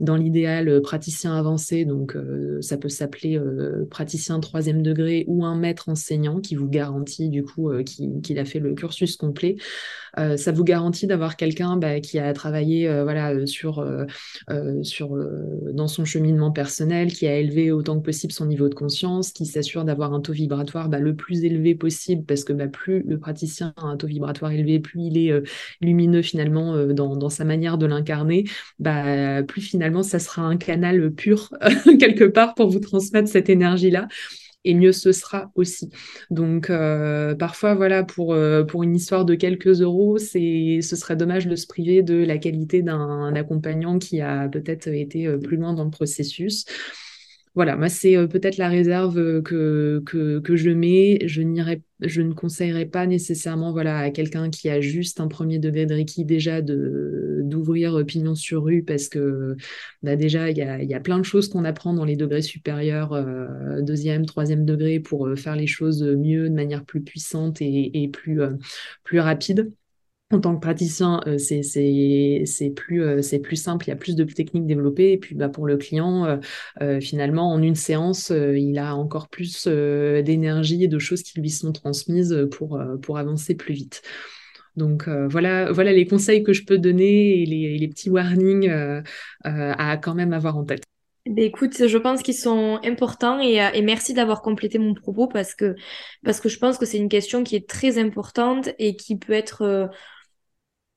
dans l'idéal praticien avancé, donc ça peut s'appeler praticien troisième degré ou un maître enseignant qui vous garantit du coup qu'il a fait le cursus complet. ça vous garantit d'avoir quelqu'un bah, qui a travaillé voilà sur, dans son cheminement personnel, qui a élevé autant que possible son niveau de conscience, qui s'assure d'avoir un taux vibratoire bah, le plus élevé possible parce que bah, plus le praticien a un taux vibratoire élevé, plus il est lumineux finalement dans, dans, sa manière de l'incarner, plus finalement ça sera un canal pur <laughs> quelque part pour vous transmettre cette énergie-là et mieux ce sera aussi. Donc euh, parfois, voilà, pour, euh, pour une histoire de quelques euros, c'est, ce serait dommage de se priver de la qualité d'un accompagnant qui a peut-être été euh, plus loin dans le processus voilà, moi, c'est euh, peut-être la réserve euh, que, je mets. Je, je ne conseillerais pas nécessairement voilà, à quelqu'un qui a juste un premier degré de Reiki déjà d'ouvrir euh, pignon sur rue parce que bah, déjà, il y a, y plein de choses qu'on apprend dans les degrés supérieurs, deuxième, troisième degré, pour faire les choses mieux, de manière plus puissante et, plus rapide en tant que praticien, euh, c'est plus, euh, plus simple, il y a plus de techniques développées. Et puis bah, pour le client, euh, finalement, en une séance, il a encore plus d'énergie et de choses qui lui sont transmises pour, pour avancer plus vite. Donc voilà, voilà les conseils que je peux donner et les, les petits warnings à quand même avoir en tête. Ben écoute, je pense qu'ils sont importants et, et merci d'avoir complété mon propos parce que, parce que je pense que c'est une question qui est très importante et qui peut être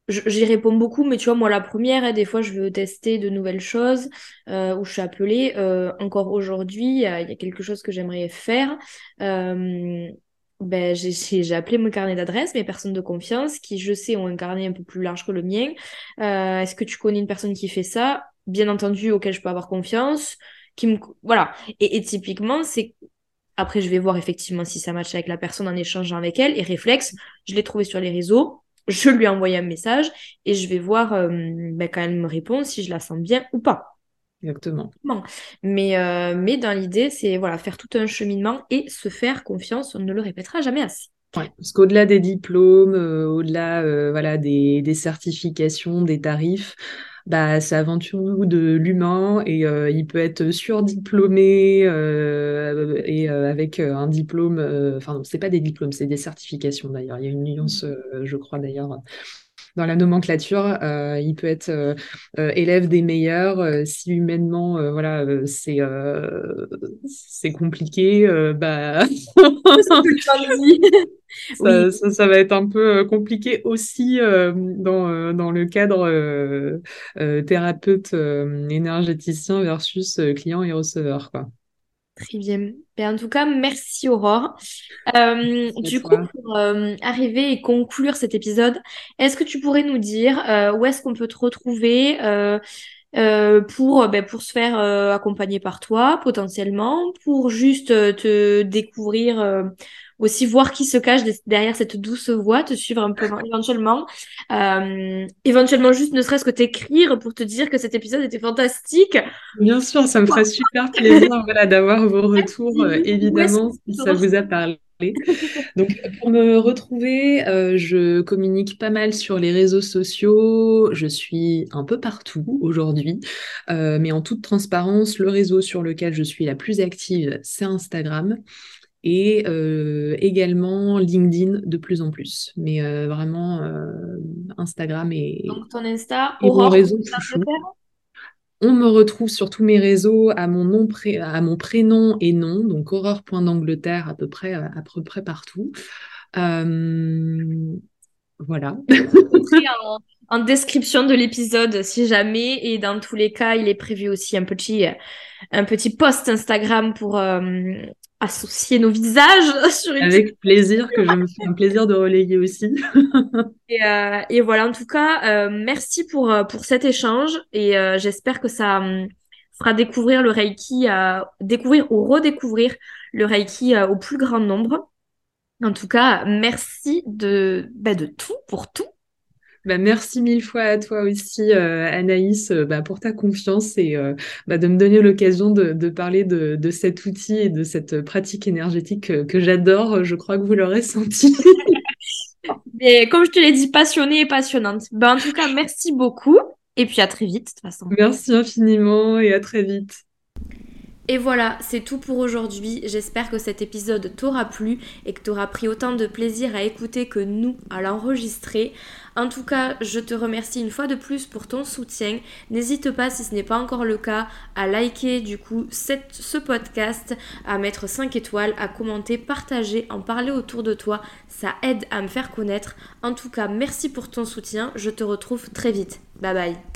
j'y réponds beaucoup, mais tu vois, moi, la première, hein, des fois, je veux tester de nouvelles choses euh, où je suis appelée. Euh, encore aujourd'hui, il y, a quelque chose que j'aimerais faire. Euh, ben, j'ai appelé mon carnet d'adresses, mes personnes de confiance, qui, je sais, ont un carnet un peu plus large que le mien. Est-ce que tu connais une personne qui fait ça? Bien entendu, auquel je peux avoir confiance. Qui me... Voilà. Et, et typiquement, c'est après, je vais voir effectivement si ça match avec la personne en échangeant avec elle. Et réflexe, je l'ai trouvé sur les réseaux je lui envoie un message et je vais voir euh, ben, quand elle me répond si je la sens bien ou pas. Exactement. Mais, euh, mais dans l'idée, c'est voilà, faire tout un cheminement et se faire confiance, on ne le répétera jamais assez. parce qu'au-delà des diplômes, euh, au-delà voilà, des, des, certifications, des tarifs, bah, c'est avant tout de l'humain et euh, il peut être surdiplômé euh, et euh, avec un diplôme, enfin, c'est pas des diplômes, c'est des certifications d'ailleurs. Il y a une nuance, mmh. je crois d'ailleurs, dans la nomenclature. Euh, il peut être euh, euh, élève des meilleurs. si humainement, voilà, c'est c'est compliqué, bah <laughs> <laughs> <laughs> ça, ça, va être un peu compliqué aussi dans, dans le cadre thérapeute énergéticien versus client et receveur, quoi. Très bien. Ben, en tout cas, merci Aurore. Euh, du coup, pour euh, arriver et conclure cet épisode, est-ce que tu pourrais nous dire euh, où est-ce qu'on peut te retrouver pour, ben, pour se faire accompagner par toi potentiellement, pour juste te découvrir aussi voir qui se cache derrière cette douce voix, te suivre un peu <laughs> éventuellement, euh, éventuellement juste ne serait-ce que t'écrire pour te dire que cet épisode était fantastique. Bien sûr, ça me ferait super plaisir <laughs> voilà, d'avoir vos retours, euh, évidemment, si ça vous a parlé. <laughs> Donc, pour me retrouver, euh, je communique pas mal sur les réseaux sociaux. Je suis un peu partout aujourd'hui, euh, mais en toute transparence, le réseau sur lequel je suis la plus active, c'est Instagram et euh, également LinkedIn de plus en plus. Mais euh, vraiment, euh, Instagram et, Donc ton Insta, Aurore, réseau On me retrouve sur tous mes réseaux à mon, nom à mon prénom et nom, donc Aurore.d'Angleterre à peu près, à peu près partout. voilà. en, en description de l'épisode si jamais, et dans tous les cas, il est prévu aussi un petit, un petit post Instagram pour, associer nos visages <laughs> sur une Avec plaisir, que je me fais un plaisir de relayer aussi. <laughs> Euh, et, voilà, en tout cas, euh, merci pour, euh, pour cet échange et j'espère que ça hum, fera découvrir le Reiki, découvrir ou redécouvrir le Reiki au plus grand nombre. En tout cas, merci de, bah, de tout, pour tout. Bah, merci mille fois à toi aussi, euh, Anaïs, euh, bah, pour ta confiance et euh, bah, de me donner l'occasion de, parler de, cet outil et de cette pratique énergétique que, j'adore. Je crois que vous l'aurez senti. <laughs> et comme je te l'ai dit, passionnée et passionnante. en tout cas, merci beaucoup et puis à très vite de toute façon. Merci infiniment et à très vite. Et voilà, c'est tout pour aujourd'hui. J'espère que cet épisode t'aura plu et que t'auras pris autant de plaisir à écouter que nous à l'enregistrer. En tout cas, je te remercie une fois de plus pour ton soutien. N'hésite pas, si ce n'est pas encore le cas, à liker du coup ce podcast, à mettre 5 étoiles, à commenter, partager, en parler autour de toi. Ça aide à me faire connaître. En tout cas, merci pour ton soutien. Je te retrouve très vite. Bye bye.